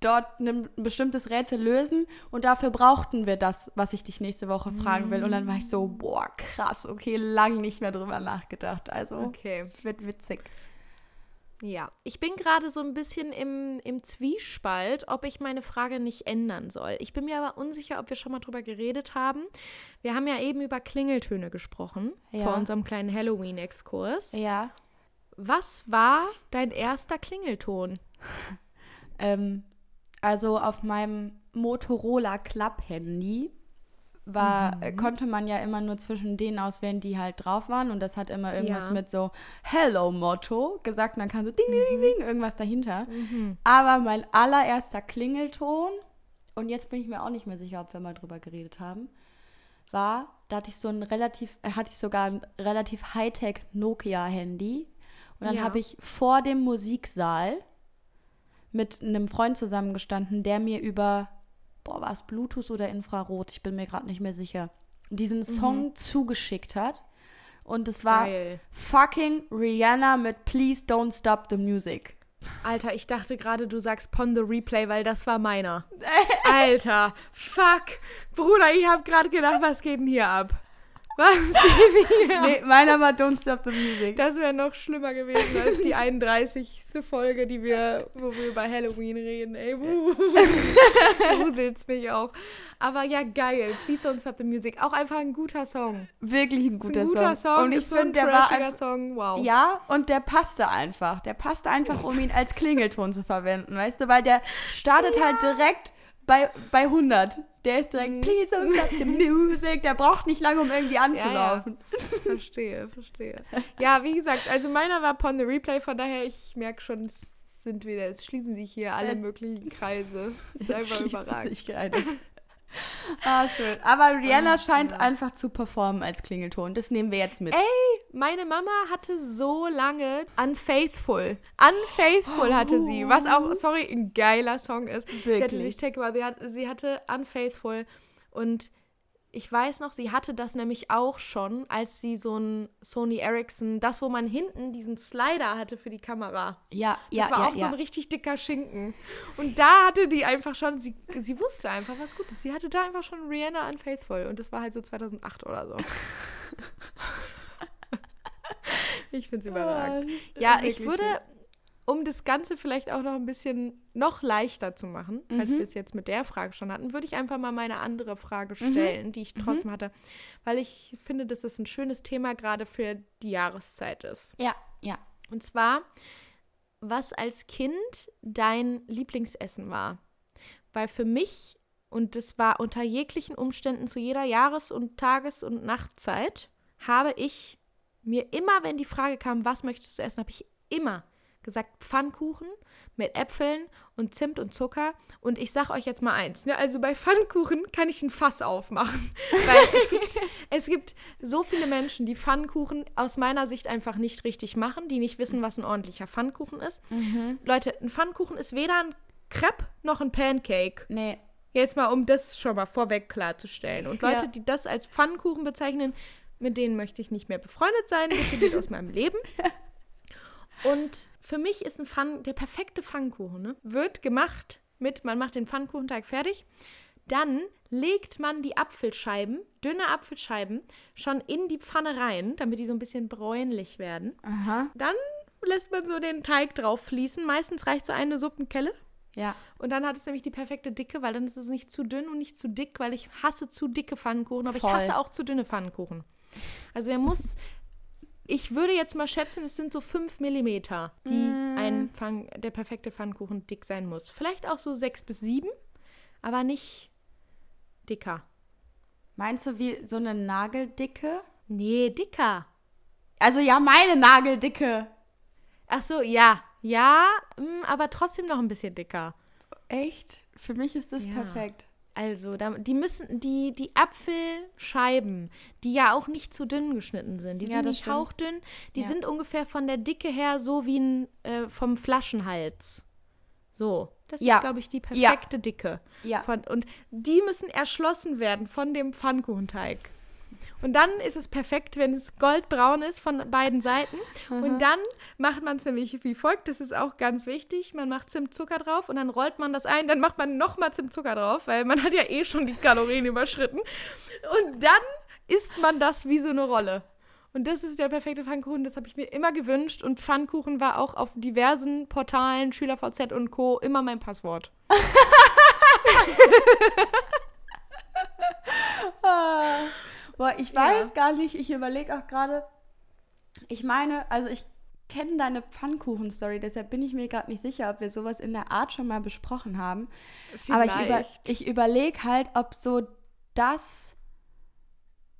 dort ein bestimmtes Rätsel lösen und dafür brauchten wir das, was ich dich nächste Woche fragen will. Und dann war ich so, boah, krass, okay, lang nicht mehr drüber nachgedacht. Also Okay. wird witzig. Ja, ich bin gerade so ein bisschen im, im Zwiespalt, ob ich meine Frage nicht ändern soll. Ich bin mir aber unsicher, ob wir schon mal drüber geredet haben. Wir haben ja eben über Klingeltöne gesprochen Ja. vor unserem kleinen Halloween-Exkurs. Ja. Was war dein erster Klingelton? Ähm, also auf meinem Motorola Club Handy war, äh, konnte man ja immer nur zwischen denen auswählen, die halt drauf waren. Und das hat immer irgendwas Ja. mit so Hello Motto gesagt. Und dann kam so Ding, Ding, Ding, Ding, irgendwas dahinter. Aber mein allererster Klingelton, und jetzt bin ich mir auch nicht mehr sicher, ob wir mal drüber geredet haben, war, da hatte ich so ein relativ, äh, hatte ich sogar ein relativ Hightech Nokia-Handy. Und dann Ja. habe ich vor dem Musiksaal mit einem Freund zusammengestanden, der mir über, boah, war es Bluetooth oder Infrarot, ich bin mir gerade nicht mehr sicher, diesen Song zugeschickt hat. Und es war Geil. fucking Rihanna mit Please Don't Stop the Music. Alter, ich dachte gerade, du sagst Pon the Replay, weil das war meiner. Alter, fuck. Bruder, ich habe gerade gedacht, was geht denn hier ab? Was? Nee, meiner war Don't Stop the Music. Das wäre noch schlimmer gewesen als die 31. Folge, die wir, wo wir über Halloween reden. Ey, gruselt's mich auch. Aber ja, geil. Please don't stop the music. Auch einfach ein guter Song. Wirklich ein guter, ein guter Song. Und ich so ein finde, der war einfach, Song. Wow. Ja, und der passte einfach. Der passte einfach, um ihn als Klingelton zu verwenden, weißt du? Weil der startet halt direkt bei, bei 100. Der ist direkt, Mhm. please don't stop the music. Der braucht nicht lange, um irgendwie ja. anzulaufen. Verstehe, verstehe. Ja, wie gesagt, also meiner war Pon the Replay, von daher, ich merke schon, es sind wieder, es schließen sich hier alle Es- möglichen Kreise. Ist einfach überragend. Ah, schön. Aber Rihanna Ah, scheint ja. einfach zu performen als Klingelton. Das nehmen wir jetzt mit. Meine Mama hatte so lange Unfaithful. Unfaithful hatte sie, was auch, sorry, ein geiler Song ist. Sie hatte Wirklich. nicht Take hat, sie hatte Unfaithful und ich weiß noch, sie hatte das nämlich auch schon, als sie so ein Sony Ericsson, das, wo man hinten diesen Slider hatte für die Kamera. Ja, Das ja, war ja, auch so ja. ein richtig dicker Schinken. Und da hatte die einfach schon, sie, sie wusste einfach was Gutes. Sie hatte da einfach schon Rihanna Unfaithful. Und das war halt so 2008 oder so. ich finde es überragend. Ah, Ja, ich würde, um das Ganze vielleicht auch noch ein bisschen noch leichter zu machen, als Mhm. wir es jetzt mit der Frage schon hatten, würde ich einfach mal meine andere Frage stellen, die ich trotzdem hatte. Weil ich finde, dass es ein schönes Thema gerade für die Jahreszeit ist. Ja, ja. Und zwar, was als Kind dein Lieblingsessen war. Weil für mich, und das war unter jeglichen Umständen zu jeder Jahres- und Tages- und Nachtzeit, habe ich mir immer, wenn die Frage kam, was möchtest du essen, habe ich immer gesagt, Pfannkuchen mit Äpfeln und Zimt und Zucker. Und ich sag euch jetzt mal eins, ne? also bei Pfannkuchen kann ich ein Fass aufmachen. Weil es gibt, es gibt so viele Menschen, die Pfannkuchen aus meiner Sicht einfach nicht richtig machen, die nicht wissen, was ein ordentlicher Pfannkuchen ist. Leute, ein Pfannkuchen ist weder ein Crepe noch ein Pancake. Nee. Jetzt mal, um das schon mal vorweg klarzustellen. Und Leute, Ja. die das als Pfannkuchen bezeichnen, mit denen möchte ich nicht mehr befreundet sein. Bitte geht aus meinem Leben. Und für mich ist ein Pfann, der perfekte Pfannkuchen, ne? wird gemacht mit, man macht den Pfannkuchenteig fertig, dann legt man die Apfelscheiben, dünne Apfelscheiben, schon in die Pfanne rein, damit die so ein bisschen bräunlich werden. Aha. Dann lässt man so den Teig drauf fließen. Meistens reicht so eine Suppenkelle. Ja. Und dann hat es nämlich die perfekte Dicke, weil dann ist es nicht zu dünn und nicht zu dick, weil ich hasse zu dicke Pfannkuchen, aber Voll. ich hasse auch zu dünne Pfannkuchen. Also er muss, ich würde jetzt mal schätzen, es sind so 5 Millimeter, die ein Pfann, der perfekte Pfannkuchen dick sein muss. Vielleicht auch so 6 bis 7, aber nicht dicker. Meinst du wie so eine Nageldicke? Nee, dicker. Also ja, meine Nageldicke. Ach so, ja. Ja, mm, aber trotzdem noch ein bisschen dicker. Echt? Für mich ist das Ja. perfekt. Also, da, die müssen, die, die Apfelscheiben, die ja auch nicht zu dünn geschnitten sind, die Ja, sind das nicht stimmt. hauchdünn, die Ja. sind ungefähr von der Dicke her so wie ein äh, vom Flaschenhals. So, das Ja. ist, glaube ich, die perfekte Dicke. Ja. Von, und die müssen erschlossen werden von dem Pfannkuchenteig. Und dann ist es perfekt, wenn es goldbraun ist von beiden Seiten. Und dann macht man es nämlich wie folgt. Das ist auch ganz wichtig. Man macht Zimtzucker drauf und dann rollt man das ein. Dann macht man nochmal Zimtzucker drauf, weil man hat ja eh schon die Kalorien überschritten. Und dann isst man das wie so eine Rolle. Und das ist der perfekte Pfannkuchen. Das habe ich mir immer gewünscht. Und Pfannkuchen war auch auf diversen Portalen, SchülerVZ und Co. immer mein Passwort. Ah. Boah, ich Ja. weiß gar nicht, ich überlege auch gerade. Ich meine, also ich kenne deine Pfannkuchen-Story, deshalb bin ich mir gerade nicht sicher, ob wir sowas in der Art schon mal besprochen haben. Aber ich, über, Vielleicht. ich überlege halt, ob so das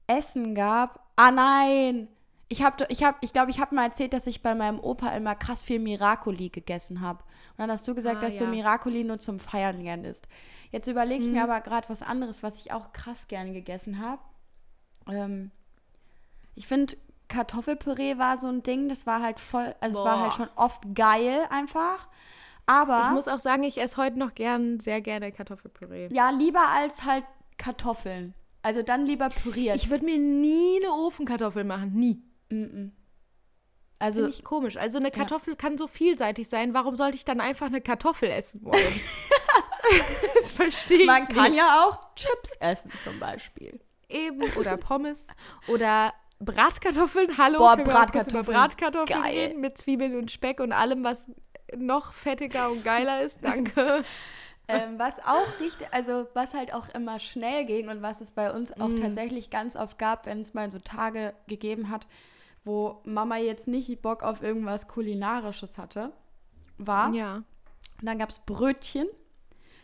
Essen gab. Ah nein! Ich habe, ich hab, ich glaube, ich habe mal erzählt, dass ich bei meinem Opa immer krass viel Miracoli gegessen habe. Und dann hast du gesagt, Ah, dass du ja. Miracoli nur zum Feiern gern isst. Jetzt überlege ich Mhm. mir aber gerade was anderes, was ich auch krass gerne gegessen habe. Ähm, ich finde, Kartoffelpüree war so ein Ding, das war halt voll, also es war halt schon oft geil einfach. Aber Ich muss auch sagen, ich esse heute noch gern, sehr gerne Kartoffelpüree. ja, lieber als halt Kartoffeln. Also dann lieber püriert. Ich würde mir nie eine Ofenkartoffel machen, nie. also Finde ich komisch. Also eine Kartoffel kann so vielseitig sein. Warum sollte ich dann einfach eine Kartoffel essen wollen? das verstehe ich man kann nicht. ja auch Chips essen zum Beispiel. Eben oder Pommes oder Bratkartoffeln. Hallo, Boah, Bratkartoffeln. Bratkartoffeln Geil. reden mit Zwiebeln und Speck und allem, was noch fettiger und geiler ist. Danke. ähm, was auch richtig, also was halt auch immer schnell ging und was es bei uns auch Mm. tatsächlich ganz oft gab, wenn es mal so Tage gegeben hat, wo Mama jetzt nicht Bock auf irgendwas Kulinarisches hatte, war, Ja. Und dann gab es Brötchen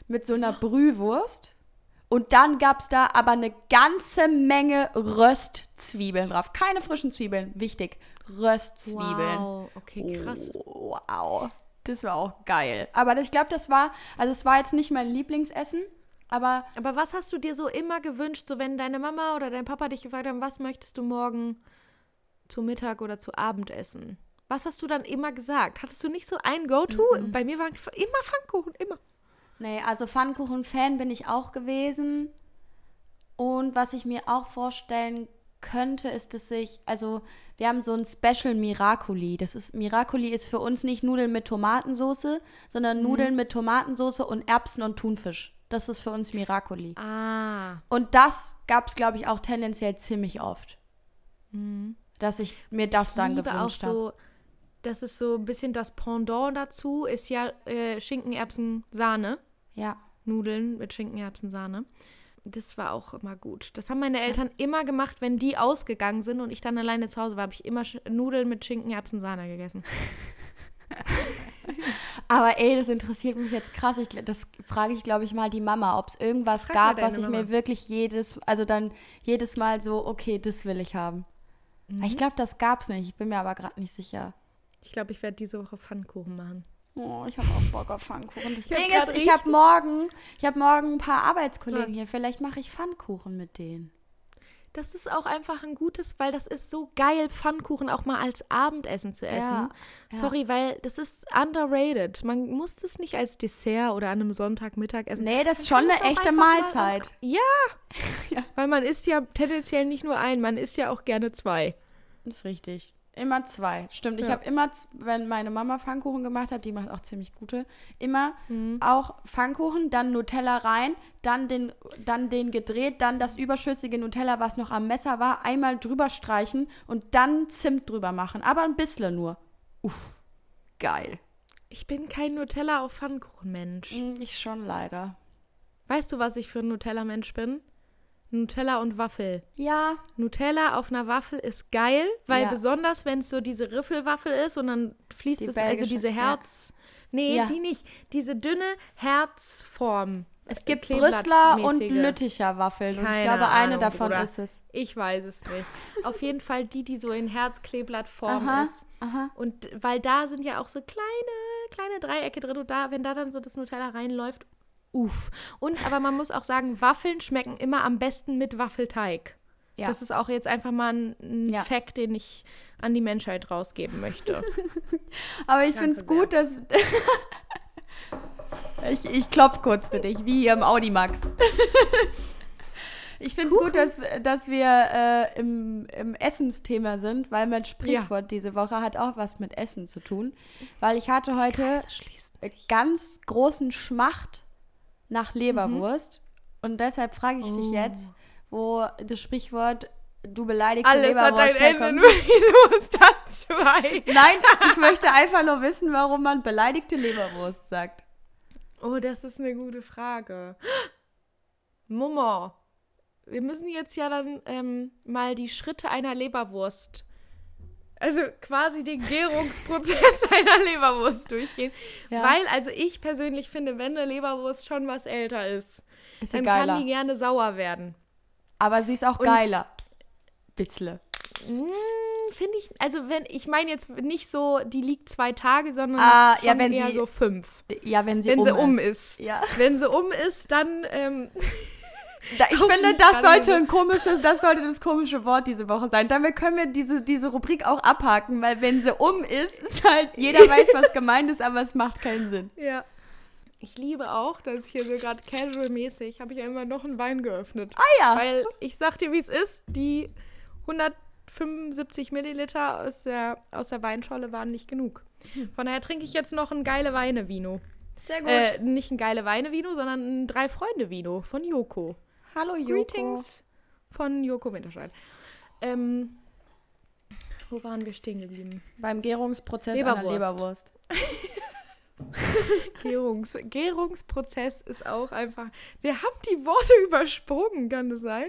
mit so einer Brühwurst. Und dann gab es da aber eine ganze Menge Röstzwiebeln drauf. Keine frischen Zwiebeln, wichtig. Röstzwiebeln. Wow, okay, krass. Oh, wow. Das war auch geil. Aber ich glaube, das war, also es war jetzt nicht mein Lieblingsessen, aber Aber was hast du dir so immer gewünscht, so wenn deine Mama oder dein Papa dich gefragt haben, was möchtest du morgen zu Mittag oder zu Abend essen? Was hast du dann immer gesagt? Hattest du nicht so ein Go-To? Bei mir war immer Pfannkuchen, immer. Nee, also Pfannkuchen-Fan bin ich auch gewesen. Und was ich mir auch vorstellen könnte, ist, dass ich, also wir haben so ein Special Miracoli. Das ist, Miracoli ist für uns nicht Nudeln mit Tomatensauce, sondern Nudeln mit Tomatensauce und Erbsen und Thunfisch. Das ist für uns Miracoli. Ah. Und das gab es, glaube ich, auch tendenziell ziemlich oft. Dass ich mir das dann liebe auch gewünscht habe. so, das ist so ein bisschen das Pendant dazu, ist ja äh, Schinken, Erbsen, Sahne. Ja. Nudeln mit Schinken, Erbsen, Sahne. Das war auch immer gut. Das haben meine Eltern immer gemacht, wenn die ausgegangen sind und ich dann alleine zu Hause war, habe ich immer Nudeln mit Schinken, Erbsen, Sahne gegessen. Aber ey, das interessiert mich jetzt krass. Ich, das frage ich, glaube ich, mal die Mama, ob es irgendwas Frag gab, was ich Mama. mir wirklich jedes, also dann jedes Mal so, okay, das will ich haben. Mhm. Ich glaube, das gab's nicht. Ich bin mir aber gerade nicht sicher. Ich glaube, ich werde diese Woche Pfannkuchen machen. Oh, ich habe auch Bock auf Pfannkuchen. Das Ich Ding ist, ich habe morgen, ich habe morgen ein paar Arbeitskollegen Was? hier. Vielleicht mache ich Pfannkuchen mit denen. Das ist auch einfach ein gutes, weil das ist so geil, Pfannkuchen auch mal als Abendessen zu essen. Ja, ja. Sorry, weil das ist underrated. Man muss das nicht als Dessert oder an einem Sonntagmittag essen. Nee, das ist schon eine echte einfach mal Mahlzeit. Auch, ja. Weil man isst ja tendenziell nicht nur ein, man isst ja auch gerne zwei. Das ist richtig. Immer zwei. Stimmt. Ich Ja. habe immer, wenn meine Mama Pfannkuchen gemacht hat, die macht auch ziemlich gute, immer Mhm. auch Pfannkuchen, dann Nutella rein, dann den, dann den gedreht, dann das überschüssige Nutella, was noch am Messer war, einmal drüber streichen und dann Zimt drüber machen. Aber ein bisschen nur. Uff. Geil. Ich bin kein Nutella auf Pfannkuchen-Mensch. Mm, Ich schon leider. Weißt du, was ich für ein Nutella-Mensch bin? Nutella und Waffel. Ja. Nutella auf einer Waffel ist geil, weil Ja. besonders wenn es so diese Riffelwaffel ist und dann fließt Die es, also belgische, diese ja. Herz. Nee, Ja. die nicht. Diese dünne Herzform. Es gibt. Brüsseler und Lütticher Waffeln. und ich Keine glaube, eine Ahnung, davon Bruder. ist es. Ich weiß es nicht. Auf jeden Fall die, die so in Herzkleeblattform Aha, ist. aha. Und weil da sind ja auch so kleine, kleine Dreiecke drin und da, wenn da dann so das Nutella reinläuft, uff. Und aber man muss auch sagen, Waffeln schmecken immer am besten mit Waffelteig. Ja. Das ist auch jetzt einfach mal ein, ein Ja. Fact, den ich an die Menschheit rausgeben möchte. Aber ich finde es gut, dass. ich ich klopfe kurz für dich, wie hier im Audimax. ich finde es gut, dass, dass wir äh, im, im Essensthema sind, weil mein Sprichwort diese Woche hat auch was mit Essen zu tun. Weil ich hatte heute ganz großen Schmacht nach Leberwurst. Und deshalb frage ich dich Oh. jetzt, wo das Sprichwort du beleidigte Alles hat Leberwurst ein Ende, nur wieso ist das zwei? Nein, ich möchte einfach nur wissen, warum man beleidigte Leberwurst sagt. Oh, das ist eine gute Frage. Mama, wir müssen jetzt ja dann ähm, mal die Schritte einer Leberwurst, also quasi den Gärungsprozess einer Leberwurst durchgehen. Ja. Weil, also ich persönlich finde, wenn eine Leberwurst schon was älter ist, Ist dann geiler. kann die gerne sauer werden. Aber sie ist auch Und- geiler. Bissle. Mm, Finde ich, also wenn, ich meine jetzt nicht so, die liegt zwei Tage, sondern Ah, schon ja, wenn eher sie- so fünf. Ja, wenn sie wenn um sie um ist. ist. Ja. Wenn sie um ist, dann ähm, Da, ich finde, das sollte so. ein komisches, das sollte das komische Wort diese Woche sein. Damit können wir diese, diese Rubrik auch abhaken, weil wenn sie um ist, ist halt, jeder weiß, was gemeint ist, aber es macht keinen Sinn. Ja. Ich liebe auch, dass ich hier so gerade casual-mäßig habe ich ja immer noch einen Wein geöffnet. Ah ja. Weil ich sag dir, wie es ist, die 175 Milliliter aus der, aus der Weinscholle waren nicht genug. Von daher trinke ich jetzt noch ein geile Weine-Vino. Sehr gut. Äh, nicht ein geile Weine-Vino, sondern ein Drei-Freunde-Vino von Joko. Hallo, Joko. Greetings von Joko Winterscheid. Ähm, wo waren wir stehen geblieben? Beim Gärungsprozess einer Leberwurst. Leberwurst. Gärungs Gärungsprozess ist auch einfach. Wir haben die Worte übersprungen, kann das sein?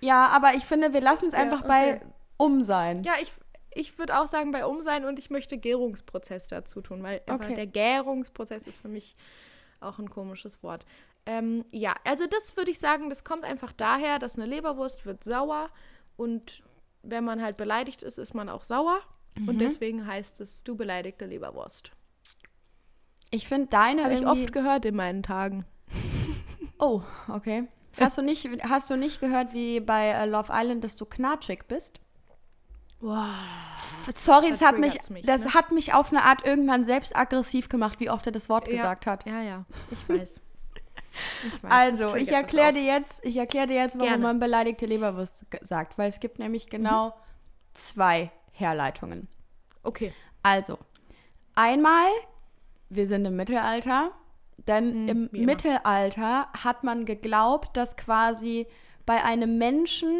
Ja, aber ich finde, wir lassen es Ja, einfach okay. bei um sein. Ja, ich, ich würde auch sagen bei Um sein und ich möchte Gärungsprozess dazu tun, weil Okay. der Gärungsprozess ist für mich auch ein komisches Wort. Ähm, ja, also das würde ich sagen, das kommt einfach daher, dass eine Leberwurst wird sauer und wenn man halt beleidigt ist, ist man auch sauer. Mhm. Und deswegen heißt es, du beleidigte Leberwurst. Ich finde deine Habe ich oft gehört in meinen Tagen. Oh, okay. Hast du nicht, hast du nicht gehört, wie bei äh, Love Island, dass du knatschig bist? Wow. Sorry, das Da hat mich, mich, das ne? hat mich auf eine Art irgendwann selbst aggressiv gemacht, wie oft er das Wort Ja. gesagt hat. Ja, ja, ich weiß. Ich weiß, Also, ich erkläre dir jetzt, ich erkläre dir jetzt, warum Gerne. man beleidigte Leberwurst sagt, weil es gibt nämlich genau zwei Herleitungen. Okay. Also, einmal, wir sind im Mittelalter, denn Mhm, im. Mittelalter hat man geglaubt, dass quasi bei einem Menschen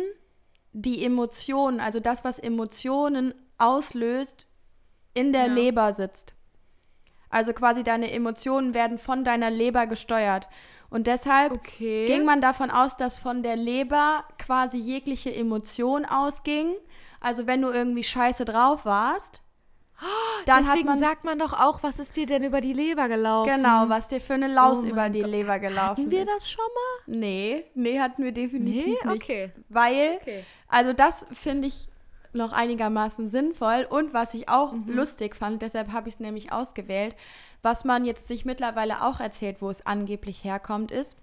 die Emotionen, also das, was Emotionen auslöst, in der Ja. Leber sitzt. Also quasi deine Emotionen werden von deiner Leber gesteuert. Und deshalb Okay. ging man davon aus, dass von der Leber quasi jegliche Emotion ausging. Also wenn du irgendwie scheiße drauf warst, dann Deswegen man sagt man doch auch, was ist dir denn über die Leber gelaufen? genau, was dir für eine Laus Oh über die Gott. Leber gelaufen Hatten wir ist. das schon mal? Nee, nee, hatten wir definitiv Nee? nicht. Okay. Weil, Okay. also das finde ich noch einigermaßen sinnvoll und was ich auch Mhm. lustig fand, deshalb habe ich es nämlich ausgewählt, was man jetzt sich mittlerweile auch erzählt, wo es angeblich herkommt, ist,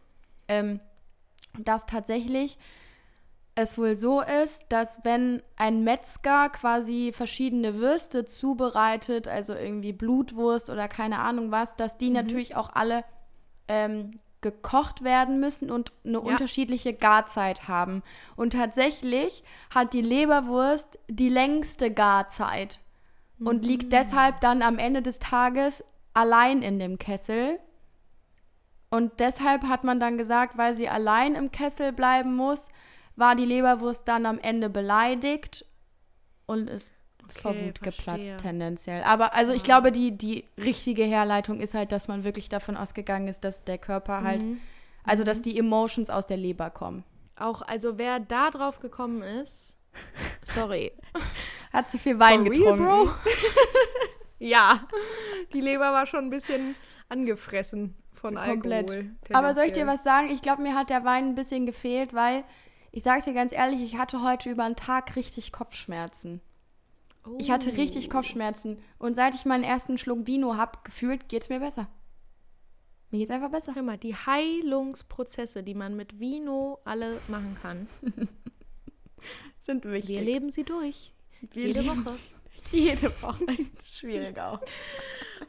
ähm, dass tatsächlich es wohl so ist, dass wenn ein Metzger quasi verschiedene Würste zubereitet, also irgendwie Blutwurst oder keine Ahnung was, dass die natürlich auch alle ähm, gekocht werden müssen und eine unterschiedliche Garzeit haben. Und tatsächlich hat die Leberwurst die längste Garzeit und liegt deshalb dann am Ende des Tages allein in dem Kessel. Und deshalb hat man dann gesagt, weil sie allein im Kessel bleiben muss, war die Leberwurst dann am Ende beleidigt und ist vor Okay, Wut geplatzt verstehe. tendenziell. Aber also ich glaube, die, die richtige Herleitung ist halt, dass man wirklich davon ausgegangen ist, dass der Körper halt, Mhm. also dass die Emotions aus der Leber kommen. Auch, also wer da drauf gekommen ist, sorry. Hat zu viel Wein For real, getrunken. Bro? ja, die Leber war schon ein bisschen angefressen von Komplett. Alkohol. Aber soll ich dir was sagen? Ich glaube, mir hat der Wein ein bisschen gefehlt, weil ich sage es dir ganz ehrlich, ich hatte heute über einen Tag richtig Kopfschmerzen. Ich hatte richtig Oh. Kopfschmerzen und seit ich meinen ersten Schluck Vino habe, gefühlt geht's mir besser. Mir geht's einfach besser. Hör mal, die Heilungsprozesse, die man mit Vino alle machen kann, Sind wichtig. wir leben sie durch. Wir Jede Woche. Jede Woche. Schwierig auch.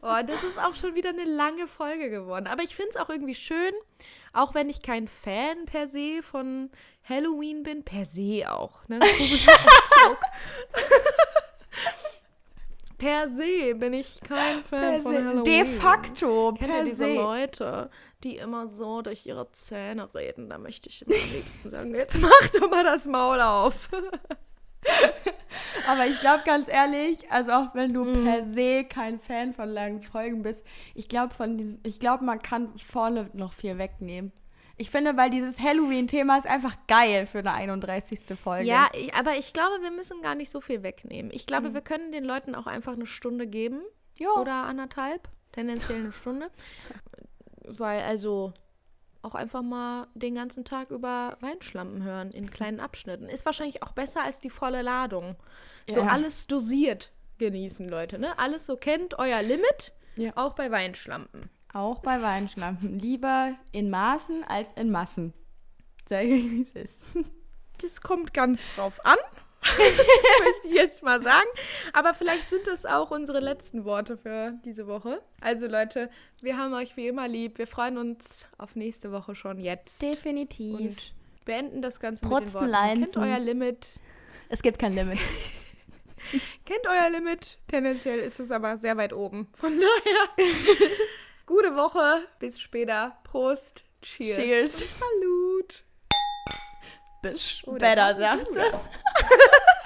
Oh, das ist auch schon wieder eine lange Folge geworden. Aber ich finde es auch irgendwie schön, auch wenn ich kein Fan per se von Halloween bin. Per se auch, ne? Per se bin ich kein Fan von Halloween. De facto. Kennt per ihr diese se. Leute, die immer so durch ihre Zähne reden? Da möchte ich immer am liebsten sagen, jetzt mach doch mal das Maul auf. Aber ich glaube ganz ehrlich, also auch wenn du Mhm. per se kein Fan von langen Folgen bist, ich glaube von diesen, ich glaube, man kann vorne noch viel wegnehmen. Ich finde, weil dieses Halloween-Thema ist einfach geil für eine 31. Folge. Ja, ich, aber ich glaube, wir müssen gar nicht so viel wegnehmen. Ich glaube, wir können den Leuten auch einfach eine Stunde geben. Jo. Oder anderthalb. Tendenziell eine Stunde. Weil, also, auch einfach mal den ganzen Tag über Weinschlampen hören in kleinen Abschnitten. Ist wahrscheinlich auch besser als die volle Ladung. So Ja. alles dosiert genießen, Leute. Ne? Alles so kennt euer Limit. Ja. Auch bei Weinschlampen. Auch bei Weinschlampen. Lieber in Maßen als in Massen. Sag ich, wie es ist. Das kommt ganz drauf an. möchte ich jetzt mal sagen. Aber vielleicht sind das auch unsere letzten Worte für diese Woche. Also Leute, wir haben euch wie immer lieb. Wir freuen uns auf nächste Woche schon jetzt. Definitiv. Und beenden das Ganze Protzen, mit den Worten. Kennt euer Limit. es gibt kein Limit. Kennt euer Limit. Tendenziell ist es aber sehr weit oben. Von daher, gute Woche. Bis später. Prost. Cheers. Cheers. Und Salut. Bis später, was? sagt sie.